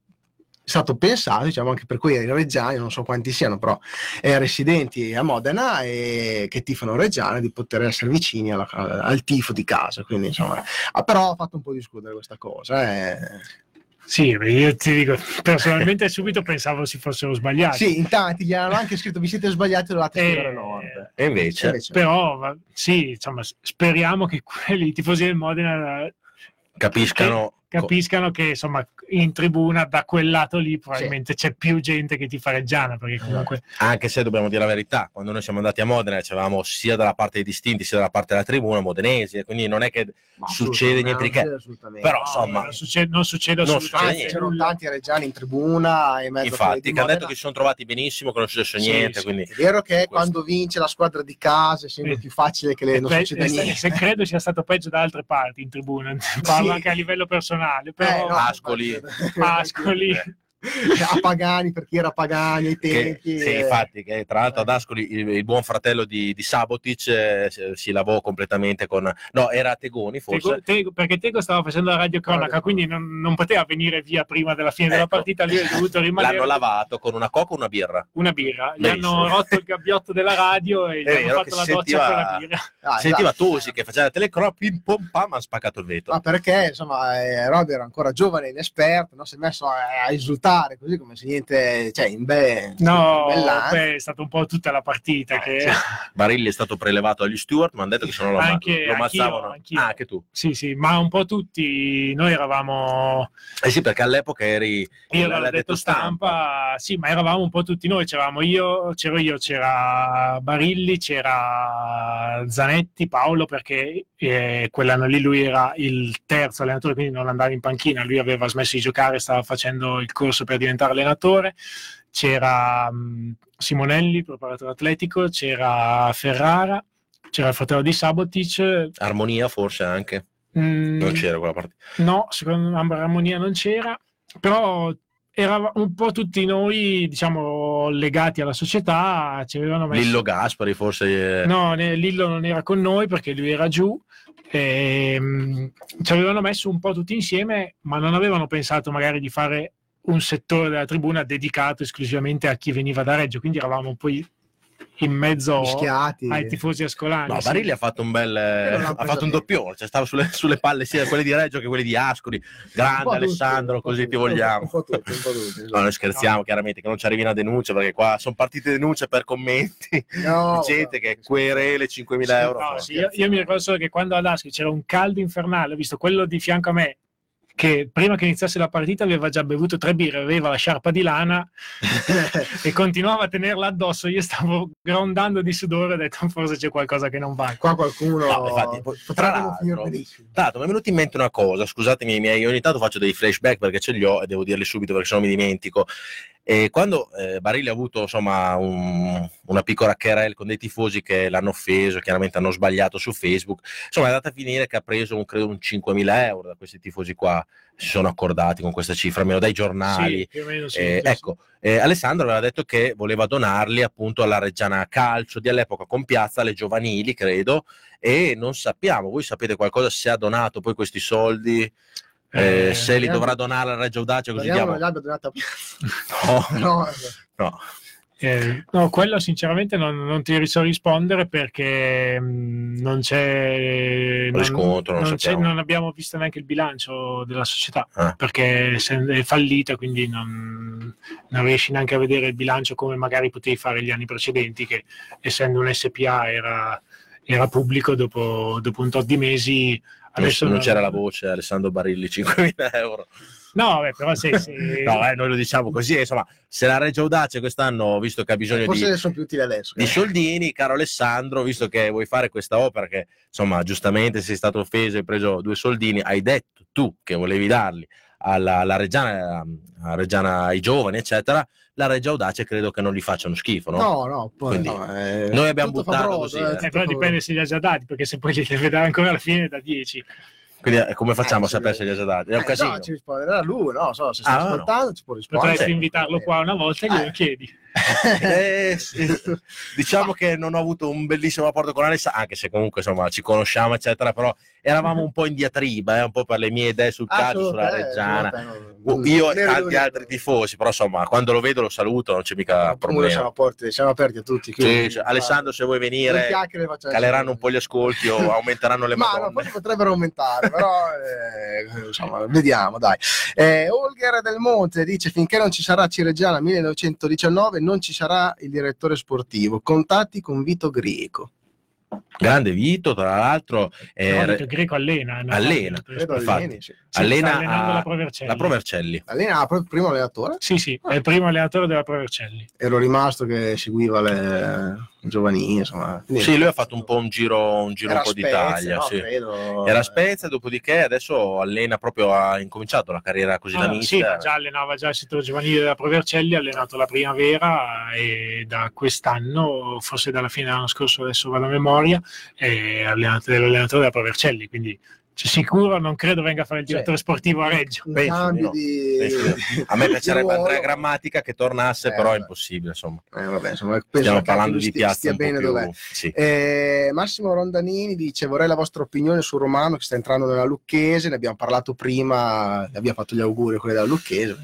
stato pensato, diciamo, anche per quei reggiani, non so quanti siano, però eh, residenti a Modena e che tifano reggiano, di poter essere vicini alla- al tifo di casa. Quindi, insomma, ha però fatto un po' discutere questa cosa. eh. Sì, io ti dico, personalmente subito pensavo si fossero sbagliati. Sì, in tanti gli hanno anche scritto vi siete sbagliati, dovete Eh, scrivere nord. E invece, Invece- Però sì, insomma, speriamo che quelli i tifosi del Modena eh, capiscano capiscano che insomma in tribuna da quel lato lì probabilmente c'è più gente che ti fa reggiana perché comunque anche se dobbiamo dire la verità, quando noi siamo andati a Modena c'eravamo sia dalla parte dei distinti sia dalla parte della tribuna modenesi, e quindi non è che Ma succede niente di che. assolutamente. Però No, insomma, non succede, non succede Non assolutamente c'erano tanti reggiani in tribuna e mezzo infatti, che hanno detto che si sono trovati benissimo, che non è successo Sì, niente, sì. quindi È vero che Questo. quando vince la squadra di casa è sempre Sì. più facile che le, non Pe- succeda eh, se- niente. se credo sia stato peggio da altre parti in tribuna parlo Sì. anche a livello personale però Eh, no, Ascoli. Ascoli a Pagani per chi era Pagani ai che, tempi. sì, eh, infatti, che tra l'altro ad Ascoli il, il buon fratello di, di Sabotic eh, si- lavò completamente con no, era Tegoni forse. Tego- Tego- perché Tego stava facendo la radio cronaca quindi non, non poteva venire via prima della fine della Ecco. partita lui è dovuto rimanere L'hanno lavato con una coca o una birra. una birra gli Benissimo. hanno rotto il gabbiotto della radio e gli È hanno vero fatto che la doccia sentiva- con la birra ah, Sentiva esatto. Tosi che faceva la telecronaca, pim pom pam, ha spaccato il vetro. Ma perché insomma eh, Roby era ancora giovane e inesperto, no? si è messo a, a esultare così come se niente, cioè in be, no beh, è stata un po' tutta la partita che Sì. Barilli è stato prelevato agli steward, ma hanno detto che se no lo, Anche- lo ammazzavano. anch'io. Ah, anche tu. sì sì ma un po' tutti noi eravamo Eh sì, perché all'epoca eri io l'avevo l'ha detto stampa, sì, ma eravamo un po' tutti noi, c'eravamo io, c'ero io, c'era Barilli, c'era Zanetti, Paolo, perché eh, quell'anno lì lui era il terzo allenatore, quindi non andava in panchina, lui aveva smesso di giocare, stava facendo il corso per diventare allenatore, c'era mh, Simonelli, preparatore atletico, c'era Ferrara, c'era il fratello di Sabotic, Armonia forse anche. mh, Non c'era quella partita. No, secondo me Armonia non c'era, però eravamo un po' tutti noi, diciamo, legati alla società, ci avevano messo... Lillo Gaspari forse. eh, No, Lillo non era con noi perché lui era giù. E, mh, ci avevano messo un po' tutti insieme, ma non avevano pensato magari di fare un settore della tribuna dedicato esclusivamente a chi veniva da Reggio, quindi eravamo poi in mezzo Mischiati. ai tifosi ascolani. No, sì. Barilli ha fatto un bel ha fatto un doppione, cioè stava sulle, sulle palle sia quelli di Reggio che quelli di Ascoli. Grande Alessandro, po' così ti vogliamo. Un po' tutti, un po' tutti. No, noi scherziamo chiaramente che non ci arrivi una denuncia perché qua sono partite denunce per commenti No, di gente guarda, che querele 5.000 euro. No, No, sì, io, io mi ricordo solo che quando ad Ascoli c'era un caldo infernale, ho visto quello di fianco a me che prima che iniziasse la partita aveva già bevuto tre birre, aveva la sciarpa di lana e continuava a tenerla addosso. Io stavo grondando di sudore e ho detto forse c'è qualcosa che non va. Qua qualcuno No, infatti, tra l'altro- l'altro, mi è venuta in mente una cosa, scusatemi, i miei, ogni tanto faccio dei flashback perché ce li ho e devo dirli subito perché sennò mi dimentico. E quando eh, Barilli ha avuto insomma un- una piccola querel con dei tifosi che l'hanno offeso, chiaramente hanno sbagliato su Facebook, insomma è andata a finire che ha preso un, credo un 5.000 euro da questi tifosi qua, si sono accordati con questa cifra, almeno dai giornali. Sì, meno sì, Eh, sì, ecco, eh, Alessandro aveva detto che voleva donarli appunto alla Reggiana Calcio di all'epoca con Piazza, alle giovanili, credo, e non sappiamo, voi sapete qualcosa se ha donato poi questi soldi, eh, Eh, se li dovrà donare alla Reggio Audace, così diamo... non l'abbia donata No, No, no. Eh, no, quello sinceramente non, non ti so rispondere perché mh, non c'è. Non, Riscontro, non non, c'è- non abbiamo visto neanche il bilancio della società Ah. perché è fallita, quindi non, non riesci neanche a vedere il bilancio come magari potevi fare gli anni precedenti, che essendo un SPA era, era pubblico dopo, dopo un tot di mesi. Non, Adesso non c'era la voce Alessandro Barilli 5.000 euro No, vabbè, però se, se- no eh, noi lo diciamo così insomma se la Reggio Audace quest'anno visto che ha bisogno di, forse sono più utili adesso. di eh. soldini, caro Alessandro, visto che vuoi fare questa opera, che insomma giustamente sei stato offeso e hai preso due soldini, hai detto tu che volevi darli alla, alla Reggiana, alla Reggiana ai giovani, eccetera, la Reggio Audace credo che non gli facciano schifo, no? No, no, poi Quindi no, eh, noi abbiamo tutto buttato fa brodo, così, eh, eh. eh, però dipende se li ha già dati, perché se poi li deve dare ancora alla fine da 10. Quindi eh, come facciamo Eh, a sapere se li ha già dati? È un Eh, casino. no, ci risponderà lui, no, so, se sta Ah, no. ascoltando ci può rispondere. Potresti sì. invitarlo qua una volta e glielo Eh. chiedi. Eh, sì. diciamo che non ho avuto un bellissimo rapporto con Alessa, anche se comunque insomma ci conosciamo, eccetera, però eravamo un po' in diatriba, eh, un po' per le mie idee sul calcio, sulla Reggiana. no. Uh, Io e tanti altri tifosi, però insomma, quando lo vedo lo saluto, non c'è mica Comunque problema. siamo, aperti, siamo aperti a tutti. Sì, quindi, cioè, Alessandro, se vuoi venire, caleranno un po' gli ascolti o aumenteranno le Ma no, forse potrebbero aumentare, però eh, insomma, vediamo, dai. Eh, Olger del Monte dice: Finché non ci sarà Cireggiana 1919, non ci sarà il direttore sportivo. Contatti con Vito Greco. Grande Vito, tra l'altro, eh, il greco allena. no? Allena, Credo infatti. alleni, sì. Allena a- la Provercelli. la Provercelli. Allena il primo allenatore. Sì, sì, è il primo allenatore della Provercelli. Ero rimasto che seguiva le giovanili, insomma. Quindi- Sì, lui ha fatto un po' un giro, un, giro un po' Spezia, d'Italia. no, sì. credo. Era Spezia, dopodiché adesso allena proprio, ha incominciato la carriera così da Ah, sì, mister. ma già allenava già il settore giovanile della Provercelli, ha allenato la primavera e da quest'anno, forse dalla fine dell'anno scorso, adesso vado a memoria, è allenato- è l'allenatore della Provercelli, quindi c'è sicuro non credo venga a fare il direttore sportivo a Reggio. Penso di Penso A me piacerebbe. Andrea Grammatica che tornasse, Eh, però è impossibile. Insomma, Eh, vabbè, insomma, stiamo parlando di piazza più. dov'è. Sì. Eh, Massimo Rondanini dice vorrei la vostra opinione su Romano che sta entrando nella Lucchese, ne abbiamo parlato prima, ne abbiamo fatto gli auguri a quelli della Lucchese,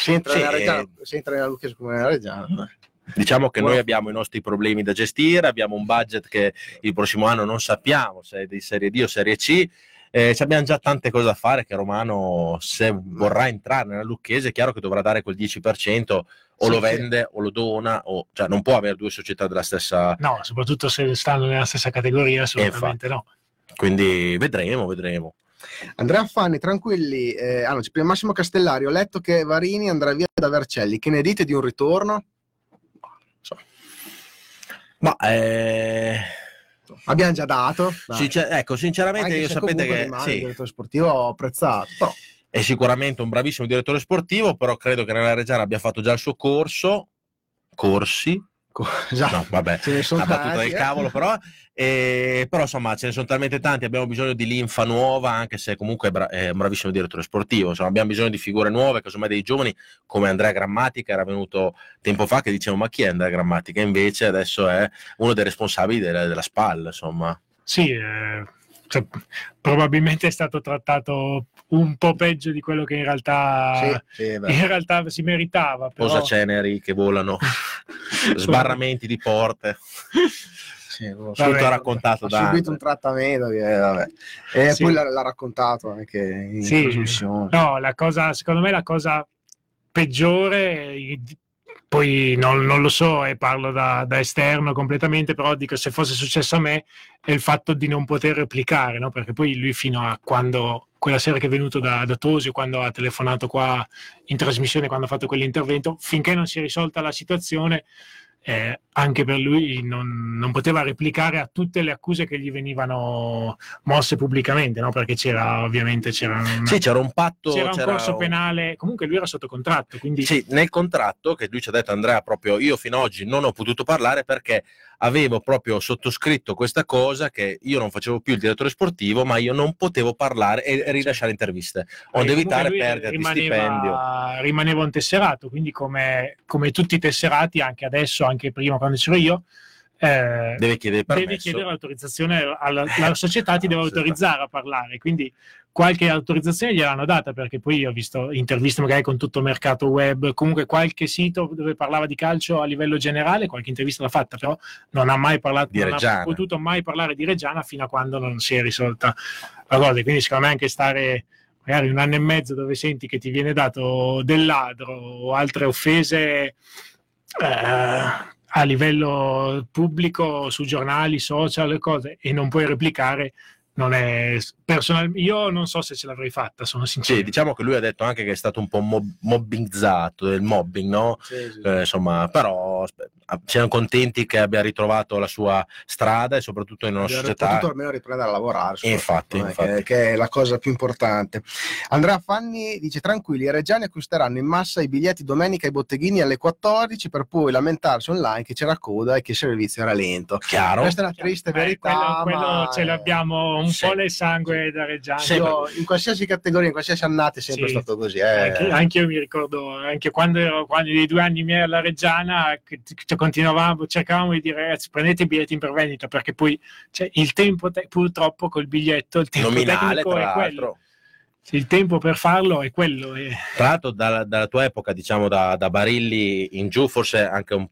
se entra, Sì, nella, Reggiana, eh. se entra nella Lucchese come nella Reggiana. Diciamo che noi abbiamo i nostri problemi da gestire, abbiamo un budget che il prossimo anno non sappiamo se è di Serie D o Serie C. Eh, ci abbiamo già tante cose da fare che Romano se vorrà entrare nella Lucchese è chiaro che dovrà dare quel 10% o Sì, lo sì. vende o lo dona o cioè non può avere due società della stessa No, soprattutto se stanno nella stessa categoria, assolutamente no. quindi vedremo vedremo Andrea Fanni, tranquilli, eh, ah, no, Massimo Castellari, ho letto che Varini andrà via da Vercelli, che ne dite di un ritorno? ma eh, Abbiamo già dato, sincer- ecco sinceramente Anche io sapete che rimane sì, il direttore sportivo ho apprezzato, però è sicuramente un bravissimo direttore sportivo però credo che nella Reggiana abbia fatto già il suo corso corsi già, no vabbè ce ne sono una battuta tanti, del eh. cavolo però eh, però insomma ce ne sono talmente tanti abbiamo bisogno di linfa nuova anche se comunque è, bra- è un bravissimo direttore sportivo insomma abbiamo bisogno di figure nuove casomai dei giovani come Andrea Grammatica era venuto tempo fa che dicevo ma chi è Andrea Grammatica invece adesso è uno dei responsabili della, della SPAL insomma Sì, eh, cioè, probabilmente è stato trattato un po' peggio di quello che in realtà, Sì, in realtà si meritava. Però... Posaceneri che volano, sbarramenti di porte. Sì. Tutto Vabbè, raccontato ha da subito un trattamento che, vabbè. e Sì. poi l'ha, l'ha raccontato anche in Sì. trasmissione. No, la cosa, secondo me la cosa peggiore, eh, poi non, non lo so e parlo da, da esterno completamente, però dico se fosse successo a me è il fatto di non poter replicare, no? perché poi lui fino a quando, quella sera che è venuto da, da Tosio, quando ha telefonato qua in trasmissione, quando ha fatto quell'intervento, finché non si è risolta la situazione, eh, anche per lui non, non poteva replicare a tutte le accuse che gli venivano mosse pubblicamente, no? perché c'era ovviamente c'era una- Sì, c'era un patto. c'era un c'era corso un- penale, comunque lui era sotto contratto, quindi Sì, nel contratto che lui ci ha detto Andrea proprio io fino ad oggi non ho potuto parlare perché avevo proprio sottoscritto questa cosa che io non facevo più il direttore sportivo ma io non potevo parlare e rilasciare interviste. Onde perché evitare comunque lui perdita di stipendio rimaneva, rimaneva un tesserato, quindi come, come tutti i tesserati, anche adesso, anche prima quando c'ero io, eh, deve chiedere permesso. devi chiedere l'autorizzazione alla la società ti deve autorizzare a parlare quindi qualche autorizzazione gliel'hanno data perché poi ho visto interviste magari con tutto il mercato web comunque qualche sito dove parlava di calcio a livello generale qualche intervista l'ha fatta però non ha mai parlato Di non Reggiana. ha potuto mai parlare di Reggiana fino a quando non si è risolta la cosa quindi secondo me anche stare magari un anno e mezzo dove senti che ti viene dato del ladro o altre offese eh, a livello pubblico su giornali, social, e cose e non puoi replicare non è personal io non so se ce l'avrei fatta sono sincero sì, diciamo che lui ha detto anche che è stato un po' mob- mobbingizzato del mobbing no? Sì, sì. Eh, insomma però aspe- siamo contenti che abbia ritrovato la sua strada e soprattutto in una Abbiamo società potuto almeno riprendere a lavorare infatti, soprattutto, infatti. Che, che è la cosa più importante Andrea Fanni dice tranquilli i reggiani acquisteranno in massa i biglietti domenica ai botteghini alle 14 per poi lamentarsi online che c'era coda e che il servizio era lento chiaro questa è una triste Eh, verità quello, quello ma, ce l'abbiamo un Sì. po' nel sangue da Reggiano Sì, in qualsiasi categoria in qualsiasi annata è sempre Sì. stato così eh. Anche, anche io mi ricordo, anche quando ero quando nei due anni miei alla Reggiana, che- che continuavamo, cercavamo di dire ragazzi prendete i biglietti in prevendita perché poi cioè, il tempo, te- purtroppo col biglietto, il tempo nominale tecnico è quello. Il tempo per farlo è quello. e- Tra l'altro, dalla, dalla tua epoca, diciamo da, da Barilli in giù, forse anche un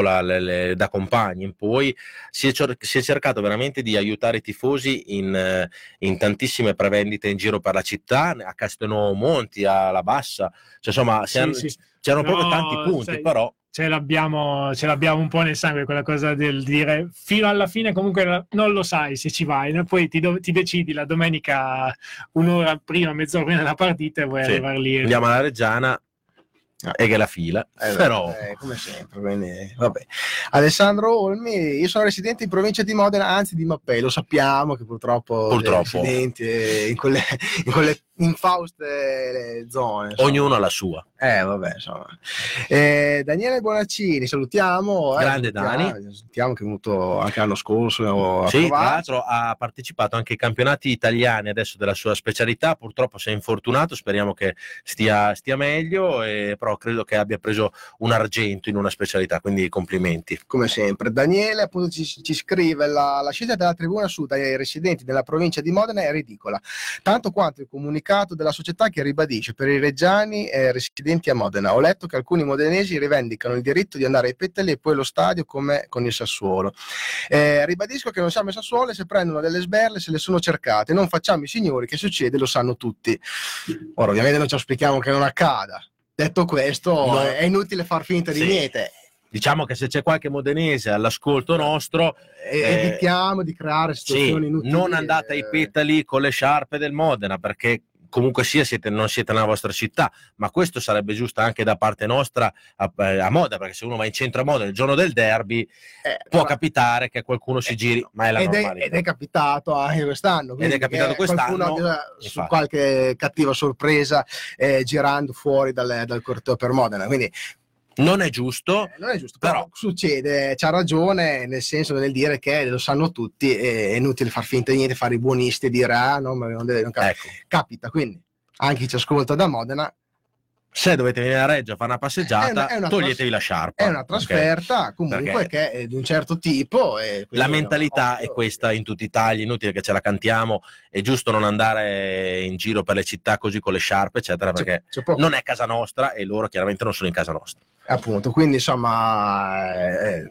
la- le- le- da compagni in poi, si è, si è cercato veramente di aiutare i tifosi in, in tantissime prevendite in giro per la città, a Castelnuovo Monti, alla Bassa, cioè, insomma, Sì, c'erano, sì. c'erano No, proprio tanti punti, sai- però ce l'abbiamo, ce l'abbiamo un po' nel sangue quella cosa del dire fino alla fine comunque non lo sai se ci vai, no? poi ti, do- ti decidi la domenica un'ora prima, mezz'ora prima della partita e vuoi Sì. arrivare lì. andiamo alla Reggiana e che la fila, Eh, però... eh, come sempre, quindi, vabbè. Alessandro Olmi, io sono residente in provincia di Modena, anzi di Mappei, lo sappiamo che purtroppo, Purtroppo. eh, in quelle, in quelle infauste zone. insomma. Ognuno ha la sua. Eh, vabbè, insomma. Eh, Daniele Bonaccini, salutiamo. eh, Grande salutiamo, Dani. Salutiamo che è venuto anche l'anno scorso. a Sì, tra l'altro ha partecipato anche ai campionati italiani adesso della sua specialità, purtroppo si è infortunato, speriamo che stia, stia meglio, e, però credo che abbia preso un argento in una specialità, quindi complimenti. come sempre. Daniele appunto ci, ci scrive la, la scelta della tribuna sud ai residenti della provincia di Modena è ridicola, tanto quanto il comunicato della società che ribadisce per i reggiani eh, residenti a Modena. Ho letto che alcuni modenesi rivendicano il diritto di andare ai petali e poi allo stadio come con il Sassuolo. Eh, ribadisco che non siamo i Sassuolo e se prendono delle sberle se le sono cercate, non facciamo i signori che succede, lo sanno tutti. Ora ovviamente non ci auspichiamo che non accada. Detto questo, No. è inutile far finta di Sì. niente. Diciamo che se c'è qualche modenese all'ascolto nostro, Eh, evitiamo di creare sì, situazioni inutili. non andate ai petali con le sciarpe del Modena, perché comunque sia siete, non siete nella vostra città, ma questo sarebbe giusto anche da parte nostra a, eh, a Modena, perché se uno va in centro a Modena il giorno del derby eh, può ma- capitare che qualcuno si giri, ma è la ed, è, normalità. ed è capitato anche quest'anno. quindi è capitato che quest'anno, su qualche cattiva sorpresa eh, girando fuori dal, dal corteo per Modena. Quindi Non è giusto, eh, non è giusto, però, Però- succede, c'ha ragione nel senso nel dire che lo sanno tutti, è inutile far finta di niente, fare i buonisti e dire ah no, ma non deve, non capita. ecco. capita. Quindi anche chi ci ascolta da Modena se dovete venire a Reggio a fare una passeggiata, È una- è una toglietevi la sciarpa. È una trasferta comunque Perché che è di un certo tipo. La mentalità ovvio. è questa in tutta Italia, inutile che ce la cantiamo, è giusto non andare in giro per le città così con le sciarpe, eccetera, C'è- perché c'è poco- non è casa nostra e loro chiaramente non sono in casa nostra. appunto, quindi insomma, eh,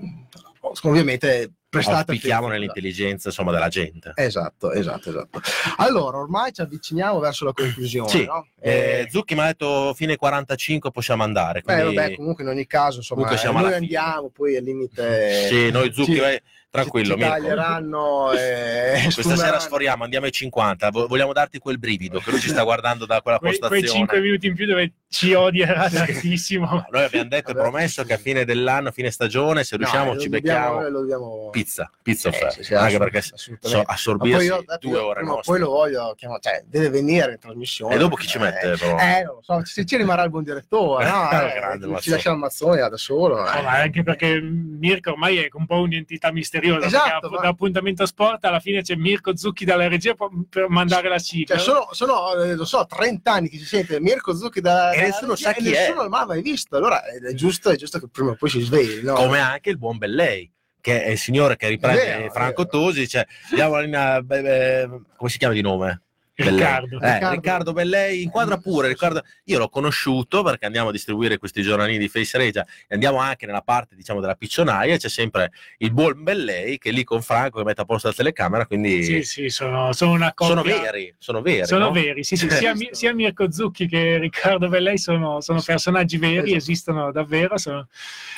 ovviamente prestate Auspichiamo nell'intelligenza insomma, della gente. Esatto, esatto, esatto. Allora, ormai ci avviciniamo verso la conclusione, Sì, no? Eh, Eh, Zucchi mi ha detto fine 45 possiamo andare. beh, Quindi... vabbè, comunque in ogni caso, insomma, eh, noi alla fine. andiamo, poi al limite... Sì, noi Zucchi, Sì. vai- tranquillo. ci Mirko. taglieranno e Questa sera sforiamo, andiamo ai 50. Vo- Vogliamo darti quel brivido che lui ci sta guardando da quella postazione. quei 5 minuti in più dove ci odierà tantissimo. Noi abbiamo detto e promesso che a fine dell'anno, a fine stagione, se No, riusciamo, lo ci dobbiamo- becchiamo dobbiamo- pizza, pizza Eh, offerta. sì, sì, anche perché so, assorbirsi poi io, due ore prima o nostre. poi lo voglio chiamare, cioè deve venire in trasmissione. E dopo chi ci mette, però? Eh, non lo so, se ci rimarrà il buon direttore, no? Eh, Eh, grande ci lascia il mazzone da solo. eh. No, ma anche perché Mirko ormai è un po' un'entità misteriosa. Esatto, perché ma- da appuntamento sport alla fine c'è Mirko Zucchi dalla regia per- mandare la sigla. Cioè, sono, sono, eh, lo so, 30 anni che si sente Mirko Zucchi da E nessuno sa e chi è. nessuno l'ha mai visto. Allora è giusto, è giusto che prima o poi si svegli, no? Come anche il buon Bellei, che è il signore che riprende È vero, è Franco vero. Tosi, dice, diamo la linea, beh, beh, come si chiama di nome? Riccardo. Eh, Riccardo. Riccardo. Bellei inquadra pure. Riccardo- io l'ho conosciuto perché andiamo a distribuire questi giornalini di Face Regia e andiamo anche nella parte diciamo della piccionaia. e C'è sempre il buon Bellei che è lì con Franco che mette a posto la telecamera. Quindi Sì, sì, sono, sono una coppia. sono veri, sono veri. Sono no? veri, sì, sì, sia, sia Mirko Zucchi che Riccardo Bellei sono, sono personaggi veri, Esatto. esistono davvero. sono-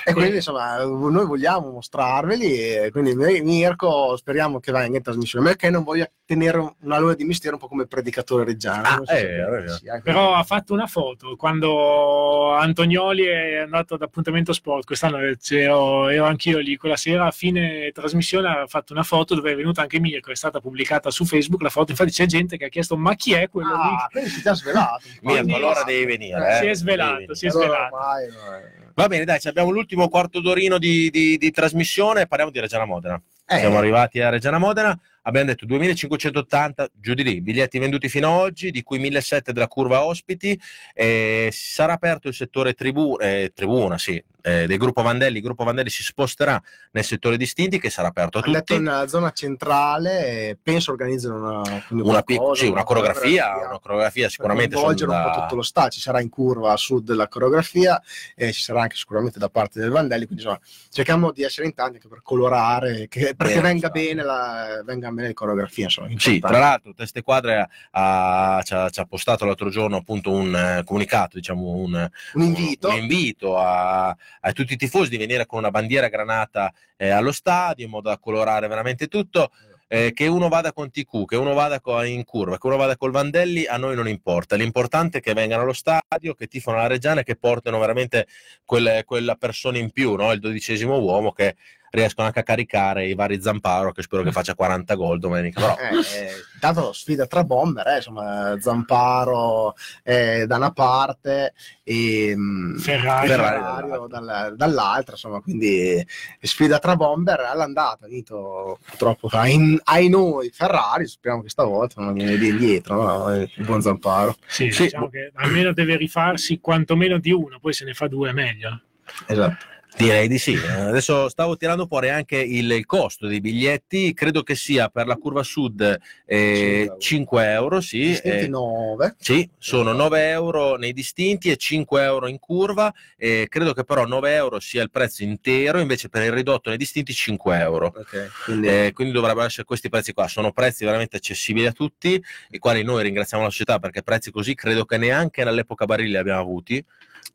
E quindi insomma noi vogliamo mostrarveli e quindi Mirko speriamo che venga in trasmissione perché non voglia tenere una luna di mistero un po' come predicatore reggiano Ah, eh, anche- Però ha fatto una foto quando Antonioli è andato ad appuntamento sport. Quest'anno ero, ero anch'io lì quella sera. A fine trasmissione ha fatto una foto dove è venuto anche Mirko. È stata pubblicata su Facebook la foto. Infatti, c'è gente che ha chiesto: Ma chi è quello lì? Ah, quindi si è già svelato. Mirko, allora devi venire. Si eh. è svelato, si è. Allora svelato. ormai, eh. Va bene, dai, abbiamo l'ultimo quarto d'orino di, di- di trasmissione. Parliamo di Reggiana Modena. Eh, Siamo arrivati a Reggiana Modena, abbiamo detto 2580 giù di lì, biglietti venduti fino ad oggi, di cui 1700 della curva ospiti. Eh, sarà aperto il settore tribu- eh, tribuna, sì, eh, del gruppo Vandelli. Il gruppo Vandelli si sposterà nel settore distinti, che sarà aperto a hanno detto tutti. nella zona centrale penso organizzano una, Una, pic- qualcosa, sì, una coreografia, una coreografia per sicuramente coinvolgere un sono po' da- tutto lo stato ci sarà in curva a sud della coreografia e ci sarà anche sicuramente da parte del Vandelli quindi insomma cerchiamo di essere in tanti anche per colorare che- perché Bene, venga esatto. bene la, venga bene la coreografia insomma Sì, tra l'altro Teste Quadre ha, ci, ha, ci ha postato l'altro giorno appunto un eh, comunicato, diciamo un, un invito un invito a, a tutti i tifosi di venire con una bandiera granata eh, allo stadio in modo da colorare veramente tutto. eh, che uno vada con TQ, che uno vada in curva, che uno vada col Vandelli, a noi non importa. L'importante è che vengano allo stadio, che tifano la Reggiana e che portano veramente quelle- quella persona in più, no? il dodicesimo uomo che riescono anche a caricare i vari Zamparo, che spero che faccia 40 gol domenica. Però, Eh, intanto sfida tra bomber eh, insomma Zamparo eh, da una parte e mm, Ferrari. Ferrari Ferrario dalla- dall'altra insomma quindi sfida tra bomber all'andata vinto purtroppo ai, ai noi Ferrari speriamo che stavolta non viene di indietro no? il buon Zamparo Sì, Sì. diciamo che almeno deve rifarsi quantomeno di uno, poi se ne fa due è meglio. esatto Direi di sì. Eh, Adesso stavo tirando fuori anche il, il costo dei biglietti, credo che sia per la curva sud eh, 5 euro, sì, distinti eh, 9 sì, sono 9 euro nei distinti e 5 euro in curva, eh, credo che però 9 euro sia il prezzo intero, invece per il ridotto nei distinti 5 euro. quindi Eh, quindi dovrebbero essere questi prezzi qua. Sono prezzi veramente accessibili a tutti, i quali noi ringraziamo la società perché prezzi così credo che neanche nell'epoca Barilli li abbiamo avuti,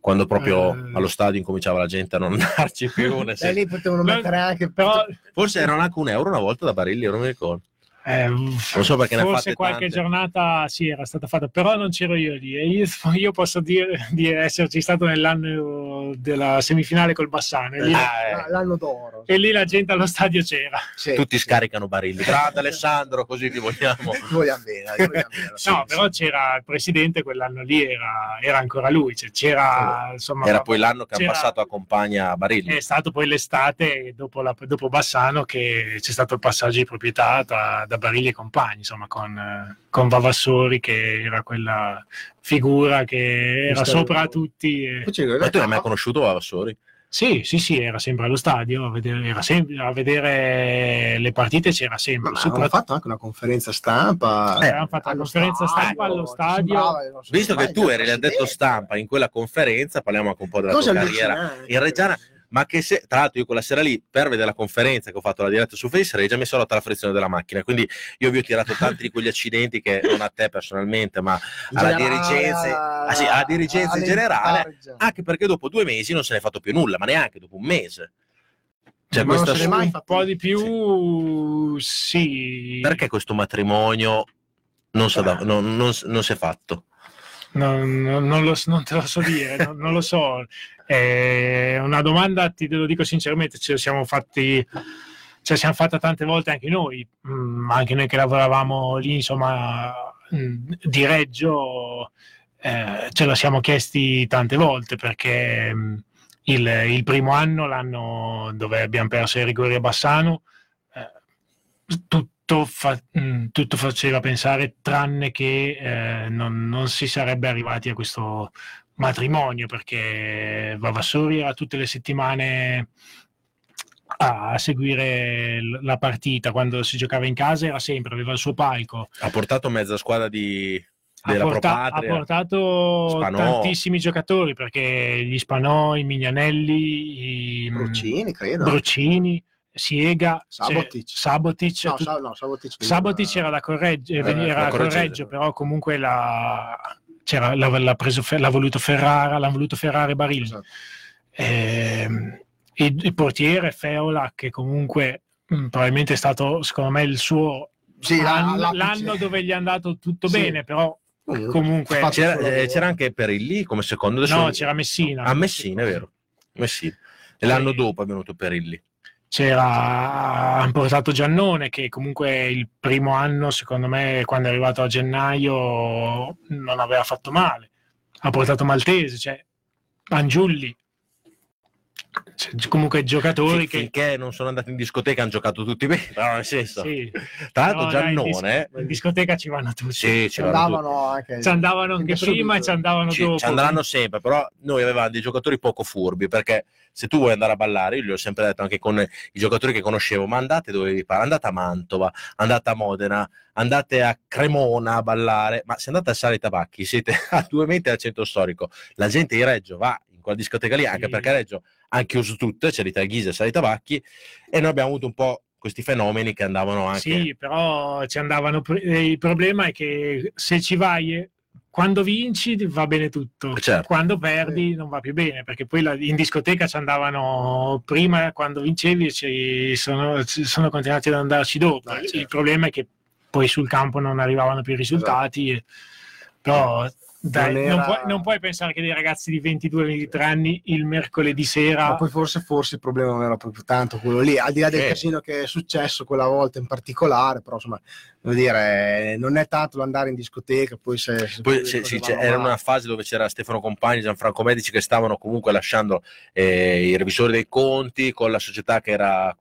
quando proprio Eh. allo stadio incominciava la gente a non andarci più. nel e senso- lì potevano No, mettere anche Però Forse erano anche un euro una volta da Barilli, io non mi ricordo. Eh, Non so perché forse fatte qualche tante. giornata sì era stata fatta, però non c'ero io lì e io, io posso dire di esserci stato nell'anno della semifinale col Bassano e lì, Ah, eh. l'anno d'oro e lì la gente allo stadio c'era. Sì, Tutti sì. scaricano Barilli. Grande Alessandro, così ti vogliamo. vogliamo bene, vogliamo bene. No, però c'era il presidente quell'anno lì, era, era ancora lui, cioè, c'era insomma Era poi l'anno che ha passato a compagna Barilli. È stato poi l'estate dopo, la- dopo Bassano che c'è stato il passaggio di proprietà tra- da da Barilli e compagni, insomma, con, con Vavassori che era quella figura che era sopra a tutti. e- Ma tu l'hai mai conosciuto Vavassori? Sì, sì, sì, era sempre allo stadio, a vedere, era sempre- a vedere le partite c'era sempre. Ma hanno fatto anche una conferenza stampa. Eh, hanno fatto la conferenza stampa allo stadio. Visto che tu eri l'addetto stampa in quella conferenza, parliamo anche un po' della Cosa tua carriera allucinante. in Reggiana. Ma che se, tra l'altro, io quella sera lì per vedere la conferenza che ho fatto la diretta su Face, Regia mi sono rotta la frizione della macchina. Quindi io vi ho tirato tanti di quegli accidenti che non a te personalmente, ma alla dirigenza, ah sì, alla dirigenza in generale, anche perché dopo due mesi non se ne è fatto più nulla, ma neanche dopo un mese. Cioè, Ma non questa n'è mai un po' di più, sì. perché questo matrimonio non, si è da- non- non- non si è fatto? Non, non- non lo- non te lo so dire, non, non lo so. È una domanda, ti lo dico sinceramente, ce lo siamo fatti, ce la siamo fatta tante volte anche noi, mm, anche noi che lavoravamo lì, insomma, mm, di Reggio, eh, ce lo siamo chiesti tante volte perché mm, il, il primo anno, l'anno dove abbiamo perso i rigori a Bassano, eh, tutto, fa- tutto faceva pensare tranne che eh, non, non si sarebbe arrivati a questo matrimonio perché Vavassori era tutte le settimane a, seguire la partita quando si giocava in casa era sempre, aveva il suo palco Ha portato mezza squadra di, ha, della porta- ha portato Spanò. tantissimi giocatori perché gli Spanò, i Mignanelli, i Bruccini, credo. Bruccini, Siega, Sabotic. cioè, Sabotic, No, Sa- no, Sabotic. Sabotic era da Correggio, Eh, era da Correggio. Correggio, però comunque l'ha, c'era- l'ha- l'ha preso l'ha voluto Ferrara, l'ha voluto Ferrara e Barilli. Esatto. Ehm, il, il portiere Feola, che comunque mh, probabilmente è stato, secondo me, il suo Sì, la- anno- la- l'anno dove gli è andato tutto Sì. bene, però Comunque, C'era, eh, c'era anche Perilli come secondo. Adesso no, c'era Messina. a Messina, è vero. Messina. E l'anno dopo è venuto Perilli. C'era hanno portato Giannone che comunque il primo anno, secondo me, quando è arrivato a gennaio non aveva fatto male. Ha portato Maltese, cioè Angiulli. Cioè, comunque giocatori che Finché non sono andati in discoteca hanno giocato tutti bene, però nel senso. sì, Tra l'altro No, dai, in Giannone, dis- in discoteca ci vanno tutti. sì, ci andavano anche. Ci andavano anche prima e ci andavano Ci, dopo. ci andranno sempre, però noi avevamo dei giocatori poco furbi perché se tu vuoi andare a ballare, io gli ho sempre detto anche con i giocatori che conoscevo, ma andate dove vi pare, andate a Mantova, andate a Modena, andate a Cremona a ballare, ma se andate a Sale Tabacchi siete a due metri dal centro storico, la gente di Reggio va in quella discoteca lì, anche Sì. perché Reggio tutte, c'è l'Italia Ghisa e Sale Tabacchi, e noi abbiamo avuto un po' questi fenomeni che andavano anche... Sì, però ci andavano. eh, Il problema è che se ci vai, eh, quando vinci va bene tutto, Certo. quando perdi non va più bene, perché poi la- in discoteca ci andavano prima quando vincevi e ci sono, ci sono continuati ad andarci dopo. Ah, certo. Il problema è che poi sul campo non arrivavano più i risultati, e- però. Dai, Non non, era- puoi, non puoi pensare che dei ragazzi di 22-23 anni il mercoledì Ma sera poi forse, forse il problema non era proprio tanto quello lì, al di là del Sì. casino che è successo quella volta in particolare, però insomma, devo dire, non è tanto l'andare in discoteca, poi se... se Poi le sì, era una fase dove c'era Stefano Compagni, Gianfranco Medici che stavano comunque lasciando eh, i revisori dei conti con la società che era,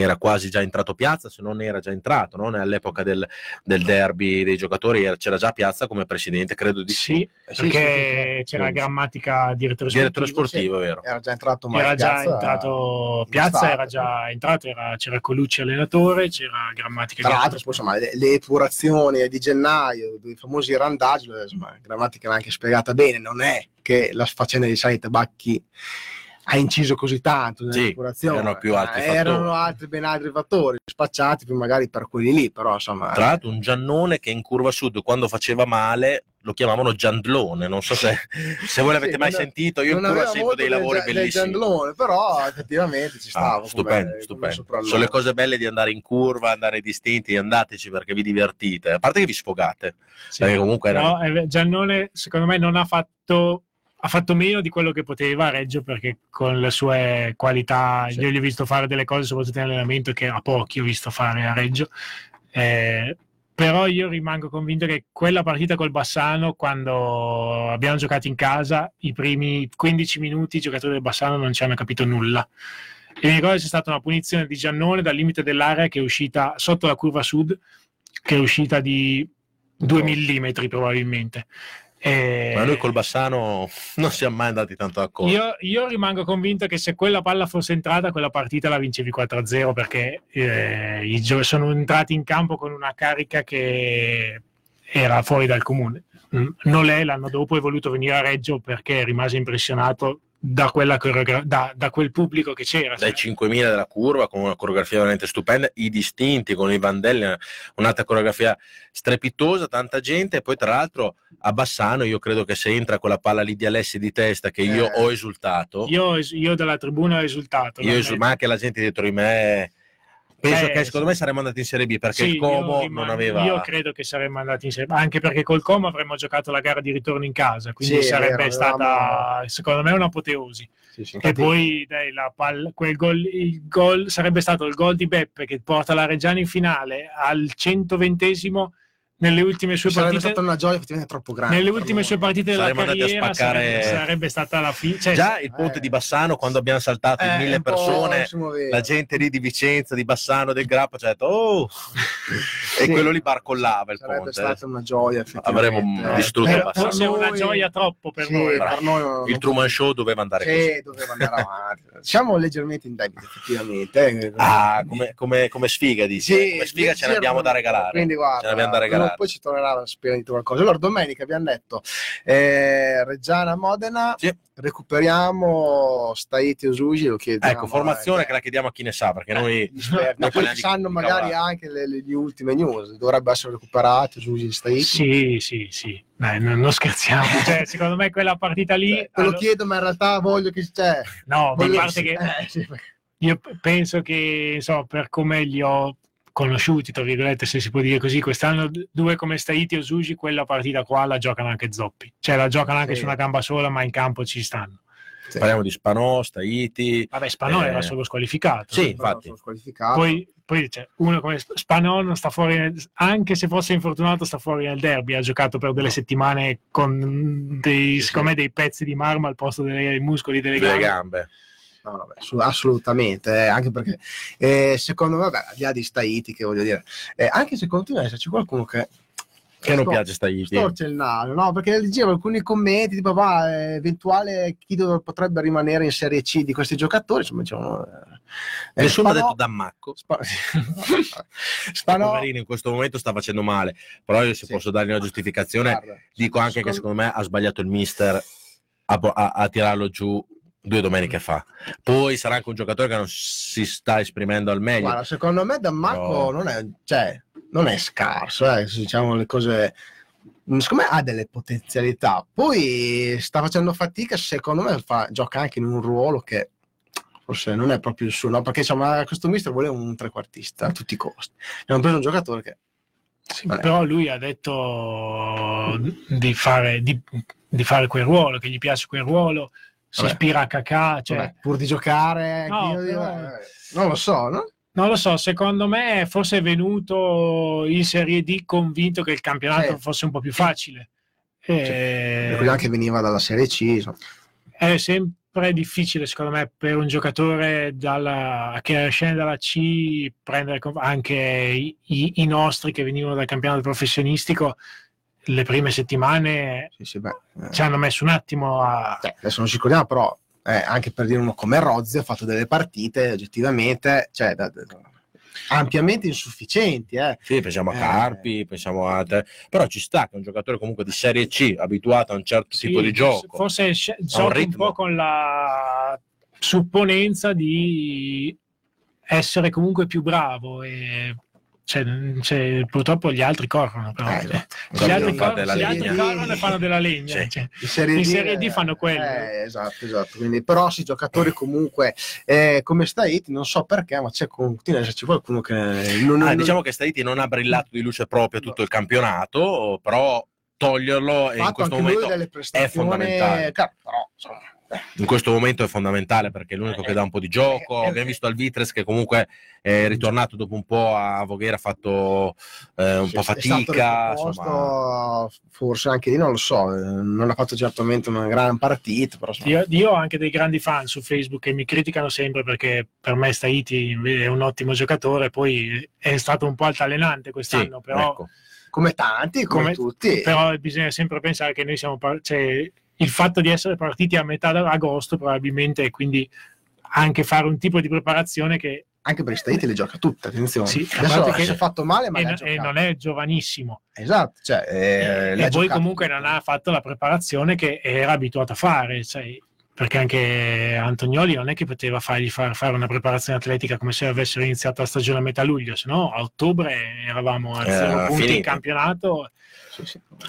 era quasi già entrato Piazza, se non era già entrato, no? all'epoca del, del derby dei giocatori era- c'era già Piazza come presidente, credo di sì. sì, sì, perché sì, sì, c'era grammatica direttore Direttore sportivo, sportivo, è vero. Era già entrato Mario era già Piazza, entrato in Piazza stato. era già entrato era- c'era Colucci allenatore c'era Grammatica Tra l'altro, direttore poi, insomma, le, le epurazioni di gennaio, i famosi randaggi, insomma, Grammatica l'ha anche spiegata bene, non è che la faccenda di Sali Tabacchi ha inciso così tanto Sì, nell'epurazione, erano più altri erano altri ben altri fattori, spacciati più magari per quelli lì, però insomma... Tra l'altro un Giannone che in curva sud quando faceva male lo chiamavano Giandlone, non so se, se voi l'avete Sì, mai non- sentito, io in curva seguo molto dei del lavori del bellissimi. giandlone, però effettivamente ci Ah, stava. come- stupendo, come stupendo. soprannome. Sono le cose belle di andare in curva, andare distinti, andateci perché vi divertite. A parte che vi sfogate, Sì. perché comunque era- No, eh, Giannone secondo me non ha fatto ha fatto meno di quello che poteva a Reggio perché con le sue qualità Sì. io gli ho visto fare delle cose soprattutto in allenamento che a pochi ho visto fare a Reggio Eh, però io rimango convinto che quella partita col Bassano quando abbiamo giocato in casa i primi 15 minuti i giocatori del Bassano non ci hanno capito nulla E mi ricordo c'è stata una punizione di Giannone dal limite dell'area che è uscita sotto la curva sud, che è uscita di 2 mm probabilmente. E- Ma noi col Bassano non siamo mai andati tanto d'accordo. io, io rimango convinto che se quella palla fosse entrata, quella partita la vincevi 4-0 perché eh, i gio- sono entrati in campo con una carica che era fuori dal comune. Mm, Nolè l'anno dopo è voluto venire a Reggio perché rimase impressionato da, quella coreogra- da, da quel pubblico che c'era. dai 5.000 della curva con una coreografia veramente stupenda, i distinti con i vandelli, un'altra coreografia strepitosa, tanta gente e poi tra l'altro a Bassano io credo che se entra quella palla lì di Alessi di testa che io Eh. ho esultato, io, Io, io dalla tribuna ho esultato. non esul- è- ma anche la gente dietro di me, penso Eh, che secondo me saremmo andati in Serie B perché Sì, il Como io non rimango- aveva... Io credo che saremmo andati in Serie B, anche perché col Como avremmo giocato la gara di ritorno in casa, quindi Sì, sarebbe vero, stata, avevamo- secondo me, un'apoteosi. Sì, sì, E poi dai, la palla- quel gol, il gol sarebbe stato il gol di Beppe che porta la Reggiana in finale al 120esimo nelle ultime sue sarebbe partite. stata una gioia effettivamente troppo grande. Nelle ultime sue partite della Saremmo carriera spaccare- sarebbe, sarebbe stata la fine. Cioè, Già il ponte eh. di Bassano quando abbiamo saltato Eh, mille persone, la gente lì di Vicenza, di Bassano, del Grappa ci ha detto oh! e Sì. quello lì barcollava il sarebbe ponte. stata una gioia effettivamente. Avremmo Eh, distrutto per- Bassano. forse è una gioia troppo per sì, noi. per noi non- Il Truman Show doveva andare così. Sì, doveva andare avanti. Siamo leggermente in debito effettivamente. eh. Ah, come, come, come sfiga dici? Sì, come sfiga ce ne abbiamo da regalare. Quindi guarda, ce ne abbiamo da prima o regalare. poi ci tornerà di qualcosa. Allora, domenica abbiamo detto eh, Reggiana Modena, Sì. recuperiamo Staiti Osugi, lo chiediamo. Ecco, formazione eh, che la chiediamo a chi ne sa, perché noi gli esperti. noi Ma poi sanno di magari anche le, le- le ultime news, dovrebbe essere recuperato Osugi e Staiti. Sì, sì, sì. Dai, non, non scherziamo. Cioè, secondo me quella partita lì... Te lo chiedo, ma in realtà voglio che c'è. No, ma a Voglio- parte che eh, sì, io penso che, insomma, per come li ho conosciuti, tra virgolette, se si può dire così, quest'anno due come Staiti e Osugi, quella partita qua la giocano anche Zoppi. Cioè la giocano anche Sì. su una gamba sola, ma in campo ci stanno. sì. Parliamo di Spanò, Staiti. Vabbè, Spanò Eh, era solo squalificato. sì. Infatti. Poi, poi c'è uno come Sp- Spanò non sta fuori, anche se fosse infortunato, sta fuori nel derby. Ha giocato per delle settimane con dei, secondo me, dei pezzi di marmo al posto dei muscoli delle delle gambe. gambe. No, vabbè, assu- assolutamente, eh, anche perché eh, secondo me, vabbè, al di là di Staiti, che voglio dire, eh, anche se continua ad esserci qualcuno che, Che non piace Staiti. storce il naso, no? Perché leggevo alcuni commenti, tipo, va, eh, eventuale chi potrebbe rimanere in Serie C di questi giocatori, insomma, dicevano, eh, Nessuno ha Spanò- detto Dammacco. Spa- Spanò... Spanò, in questo momento sta facendo male, però io se Sì. posso dargli una giustificazione, guarda, dico anche che secondo me ha sbagliato il mister a, a- a tirarlo giù due domeniche fa. Poi sarà anche un giocatore che non si sta esprimendo al meglio. Guarda, secondo me Dammacco No. non, è, cioè, non è scarso, eh, diciamo le cose. Secondo me ha delle potenzialità. Poi sta facendo fatica, secondo me fa- gioca anche in un ruolo che forse non è proprio il suo, no? Perché diciamo, questo mister voleva un trequartista a tutti i costi. Abbiamo preso un giocatore che Sì, però lui ha detto di fare, di, di fare quel ruolo, che gli piace quel ruolo, si Vabbè. ispira a Kakà, cioè, vabbè, pur di giocare, No, io- però- non lo so, no? non lo so, secondo me forse è venuto in Serie D convinto che il campionato Sì. fosse un po' più facile. Eh, Quello anche veniva dalla Serie C, insomma. è sempre difficile secondo me per un giocatore dalla- che scende dalla C prendere anche i- i nostri che venivano dal campionato professionistico le prime settimane Sì, sì, beh, eh. ci hanno messo un attimo a Cioè, adesso non ci ricordiamo, però eh, anche per dire uno come Rozzi ha fatto delle partite oggettivamente cioè, da- da- ampiamente insufficienti. Eh. Sì, pensiamo a Eh. Carpi, pensiamo a te. però ci sta che è un giocatore comunque di Serie C, abituato a un certo Sì, tipo di gioco. forse sce- gioca un po' con la supponenza di essere comunque più bravo e cioè, cioè, purtroppo gli altri corrono però. Eh, Cioè, esatto. gli altri, se gli altri corrono e fanno della legna cioè, In Serie In D, Serie D eh, fanno quello. eh, esatto, esatto. Quindi, però sì, giocatori comunque eh, come Staiti, non so perché, ma c'è continua ad esserci qualcuno che non, Ah, non- diciamo che Staiti non ha brillato di luce propria tutto il campionato, però toglierlo in questo momento delle prestazioni fondamentale. Però, insomma, in questo momento è fondamentale perché è l'unico che dà un po' di gioco. Eh, eh, Abbiamo visto Alvitres che comunque è ritornato dopo un po' a Voghera, ha fatto eh, un Sì, po' fatica. Insomma, forse anche lì non lo so, eh, non ha fatto certamente una gran partita, però Io, io ho anche dei grandi fan su Facebook che mi criticano sempre perché per me Staiti è un ottimo giocatore, poi è stato un po' altalenante sì, quest'anno, però, ecco. come tanti, come, Come- tutti. però bisogna sempre pensare che noi siamo... par- cioè, il fatto di essere partiti a metà agosto probabilmente e quindi anche fare un tipo di preparazione che Anche per i Staiti le gioca tutte, attenzione. Sì, Adesso che- si è fatto male, ma e, e non è giovanissimo. Esatto, cioè, eh, le ha e poi comunque non ha fatto la preparazione che era abituato a fare, cioè, perché anche Antonioli non è che poteva fargli far fare una preparazione atletica come se avessero iniziato la stagione a metà luglio, se no a ottobre eravamo a Eh, zero punti in finito. campionato.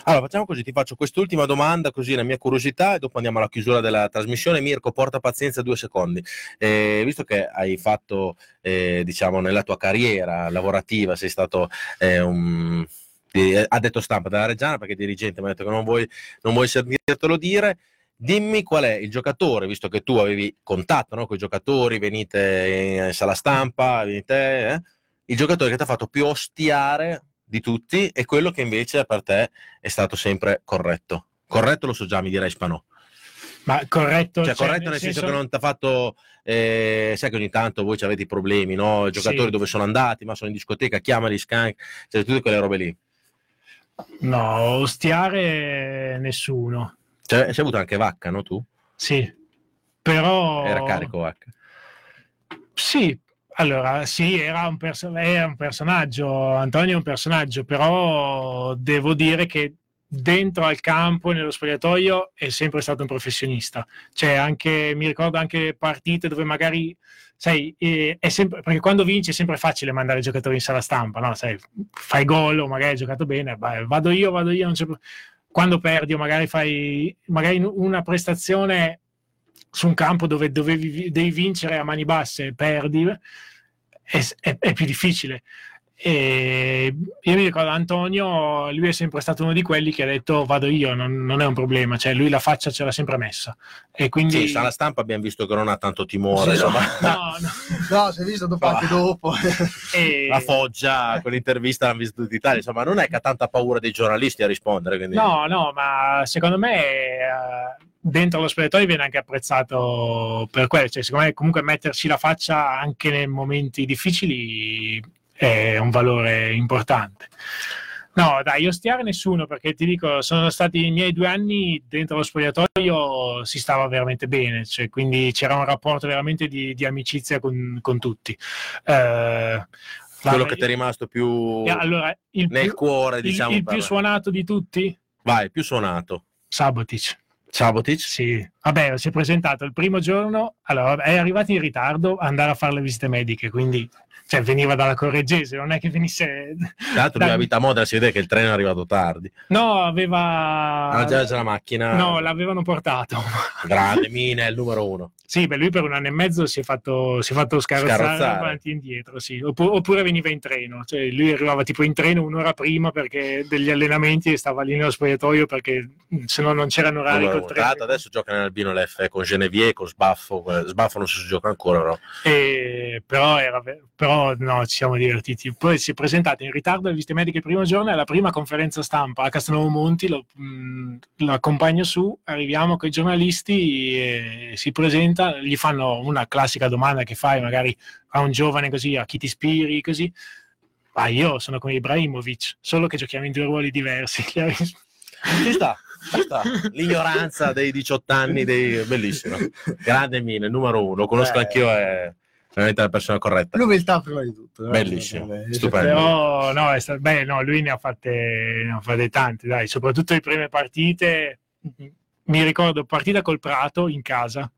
Allora, facciamo così: ti faccio quest'ultima domanda, così la mia curiosità, e dopo andiamo alla chiusura della trasmissione. Mirko, porta pazienza due secondi. Eh, visto che hai fatto, eh, diciamo, nella tua carriera lavorativa, sei stato eh, un di- addetto stampa della Reggiana, perché dirigente mi ha detto che non vuoi, non vuoi sentirtelo dire. Dimmi qual è il giocatore, visto che tu avevi contatto no, con i giocatori, venite in sala stampa, venite, eh, il giocatore che ti ha fatto più ostiare di tutti e quello che invece per te è stato sempre corretto. Corretto lo so già, mi direi Spanò. Ma corretto, Cioè, cioè, corretto nel senso, che non ti ha fatto, eh, sai che ogni tanto voi avete i problemi, no? I giocatori Sì. dove sono andati, ma sono in discoteca, chiamali, scank, cioè tutte quelle robe lì. No, ostiare nessuno. Cioè, hai avuto anche Vacca, no? Tu? Sì, però... Era carico Vacca. Sì, allora sì, era un, perso- era un personaggio, Antonio è un personaggio, però devo dire che dentro al campo, nello spogliatoio, è sempre stato un professionista. Cioè, anche, mi ricordo anche partite dove magari, sai, eh, sempre, perché quando vinci è sempre facile mandare i giocatori in sala stampa, no? Sai, fai gol o magari hai giocato bene, vai, vado io, vado io, quando perdi o magari fai magari una prestazione su un campo dove dovevi, devi vincere a mani basse e perdi, è, è- è più difficile. E io mi ricordo Antonio, lui è sempre stato uno di quelli che ha detto vado io, non, non è un problema, cioè lui la faccia ce l'ha sempre messa. E quindi... Sì, sala stampa abbiamo visto che non ha tanto timore, Sì, no. No, no. No, si è visto dopo anche dopo. E- La Foggia, quell'intervista l'hanno visto tutta Italia, insomma, non è che ha tanta paura dei giornalisti a rispondere. Quindi... No, no, ma secondo me eh, dentro lo spogliatoio viene anche apprezzato per quello. Cioè, secondo me comunque metterci la faccia anche nei momenti difficili è un valore importante. No, dai, io stiare nessuno perché ti dico, sono stati i miei due anni dentro lo spogliatoio, si stava veramente bene, cioè, quindi c'era un rapporto veramente di, di amicizia con, con tutti. Eh, Quello che ti è rimasto più allora, il nel più, cuore, il- diciamo. il per- più suonato di tutti? Vai, più suonato. Sabotic. Sabotic? Sì, vabbè, si è presentato il primo giorno, allora è arrivato in ritardo a andare a fare le visite mediche, quindi cioè, veniva dalla Correggese, non è che venisse... Tra l'altro lui Da- abita a Modena, si vede che il treno è arrivato tardi. No, aveva... Ah, già c'è la macchina. No, l'avevano portato. Grande Mina, è il numero uno. Sì, beh, lui per un anno e mezzo si è fatto, si è fatto scarrozzare, Scarrozzare. avanti e indietro, sì. Oppu- Oppure, veniva in treno, cioè lui arrivava tipo in treno un'ora prima perché degli allenamenti e stava lì nello spogliatoio perché se no non c'erano orari Numero col treno. adesso gioca nell'Albino Leffe con Genevieve, con Sbaffo. eh, Sbaffo non so se gioca ancora, però. E- però, era, però no, ci siamo divertiti. Poi si è presentato in ritardo alle visite mediche il primo giorno alla prima conferenza stampa a Castelnuovo Monti lo, mh, lo accompagno su, arriviamo con i giornalisti e si presenta, gli fanno una classica domanda che fai magari a un giovane così, a chi ti ispiri, così. Ma io sono come Ibrahimovic, solo che giochiamo in due ruoli diversi. Ci sta, ci sta. L'ignoranza dei 18 anni, dei... bellissimo. Grande Mina, il numero uno. Lo conosco Eh. anch'io, è veramente la persona corretta. L'umiltà prima di tutto. eh. Bellissimo, Vabbè, stupendo. Però no, è stato, beh, no, lui ne ha fatte, ne ha fatte tante, dai, soprattutto le prime partite. Mi ricordo partita col Prato in casa.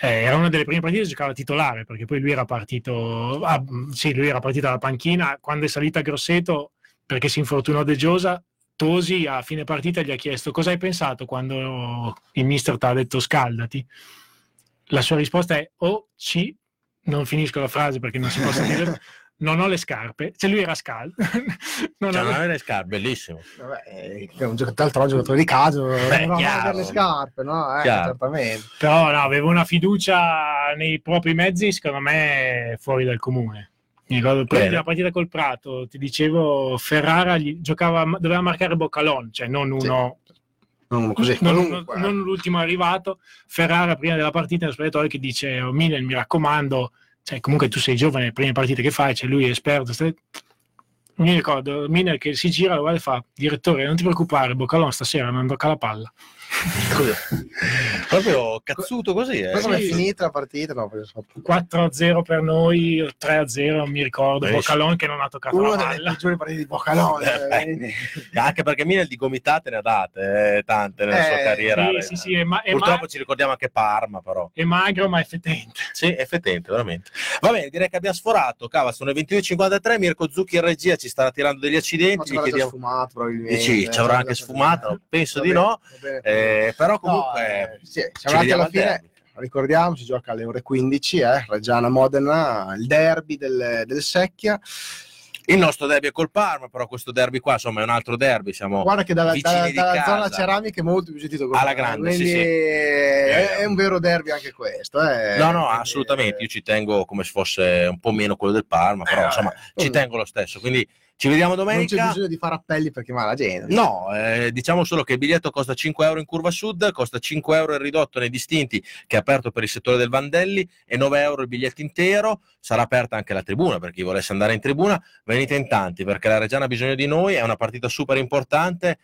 Eh, era una delle prime partite che giocava titolare perché poi lui era partito, ah, sì, lui era partito dalla panchina quando è salita a Grosseto perché si infortunò De Giosa. Tosi a fine partita gli ha chiesto cosa hai pensato quando il mister ti ha detto scaldati. La sua risposta è o C, non finisco la frase perché non si può dire, non ho le scarpe, cioè lui era scaldo. non Cioè, non avere le scarpe, bellissimo. Vabbè, eh, è un giocatore, altro giocatore di caso, non chiaro. avere le scarpe, no? Eh, certamente. Però no, avevo una fiducia nei propri mezzi, secondo me, fuori dal comune. Mi ricordo prima della partita col Prato, ti dicevo, Ferrara gli giocava, doveva marcare Boccalon, cioè non uno, Non così, non, non- non l'ultimo arrivato. Ferrara prima della partita nello spogliatoio che dice, oh, Milan, mi raccomando, cioè, comunque tu sei giovane, le prime partite che fai, cioè lui è esperto. stai- Mi ricordo Miner che si gira, lo guarda e fa, direttore, non ti preoccupare, Boccalon stasera non tocca la palla. Proprio cazzuto così. Eh. Come è sì. finita la partita? No, perché so- 4-0 per noi, o 3-0, non mi ricordo. Beh, Boccalon che non ha toccato Una la palla. peggiori partite di Boccalone. Eh, Anche perché Milan di gomitate ne ha date, eh, tante nella Eh, sua carriera. Sì, sì, sì, è, ma- Purtroppo ma- ci ricordiamo anche Parma, però. è magro ma è fetente. Sì, è fetente, veramente. Va bene, direi che abbiamo sforato. Cava, sono le 22.53. Mirko Zucchi in regia ci starà tirando degli accidenti. ci avrà chiediamo... sfumato probabilmente. Dici, ci avrà anche sfumato? Penso di no. Eh, però comunque sì, ci siamo arrivati vediamo alla al fine. derby. Ricordiamo, si gioca alle ore 15, eh, Reggiana Modena, il derby del, del Secchia. Il nostro derby è col Parma, però questo derby qua, insomma, è un altro derby. Siamo Guarda che dalla, vicini dalla- zona ceramica è molto più gentito col Alla grande, sì, quindi sì. È, è un vero derby anche questo. eh. No, no, Quindi, assolutamente. Io ci tengo come se fosse un po' meno quello del Parma, però Eh, insomma, vabbè. ci tengo lo stesso. Quindi ci vediamo Non c'è domenica. bisogno di fare appelli perché va la gente. No, eh, diciamo solo che il biglietto costa 5 euro in curva sud, costa 5 euro il ridotto nei distinti che è aperto per il settore del Vandelli e 9 euro il biglietto intero. Sarà aperta anche la tribuna per chi volesse andare in tribuna. Venite in tanti perché la Reggiana ha bisogno di noi, è una partita super importante.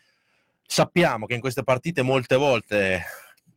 Sappiamo che in queste partite molte volte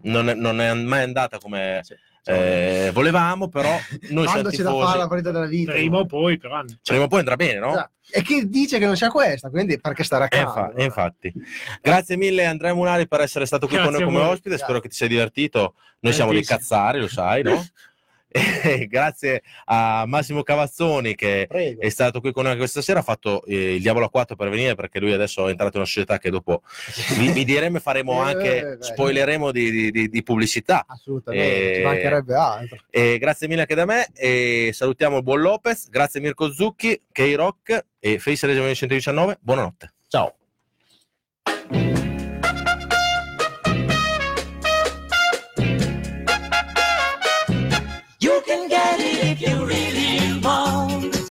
non è, non è mai andata come Sì. Eh, volevamo, però noi Quando c'è da tifosi. fare la partita della vita. Prima o poi, però. Prima o poi andrà bene, no? Esatto. E chi dice che non c'è questa, quindi perché stare a casa? infa- eh, infatti, grazie mille Andrea Munari per essere stato qui con Grazie noi a come ospite. Spero che ti sia divertito. Noi siamo dei cazzari, lo sai, no? Grazie a Massimo Cavazzoni che Prego. è stato qui con noi questa sera. Ha fatto eh, il diavolo a 4 per venire perché lui adesso è entrato in una società che dopo vi, vi diremo e faremo Eh, anche, spoileremo di, di- di- pubblicità. Assolutamente, Eh, ci mancherebbe altro. E grazie mille anche da me e salutiamo il buon Lopez. Grazie Mirko Zucchi, K-Rock e Face Regione 119. Buonanotte. Ciao. Mercury.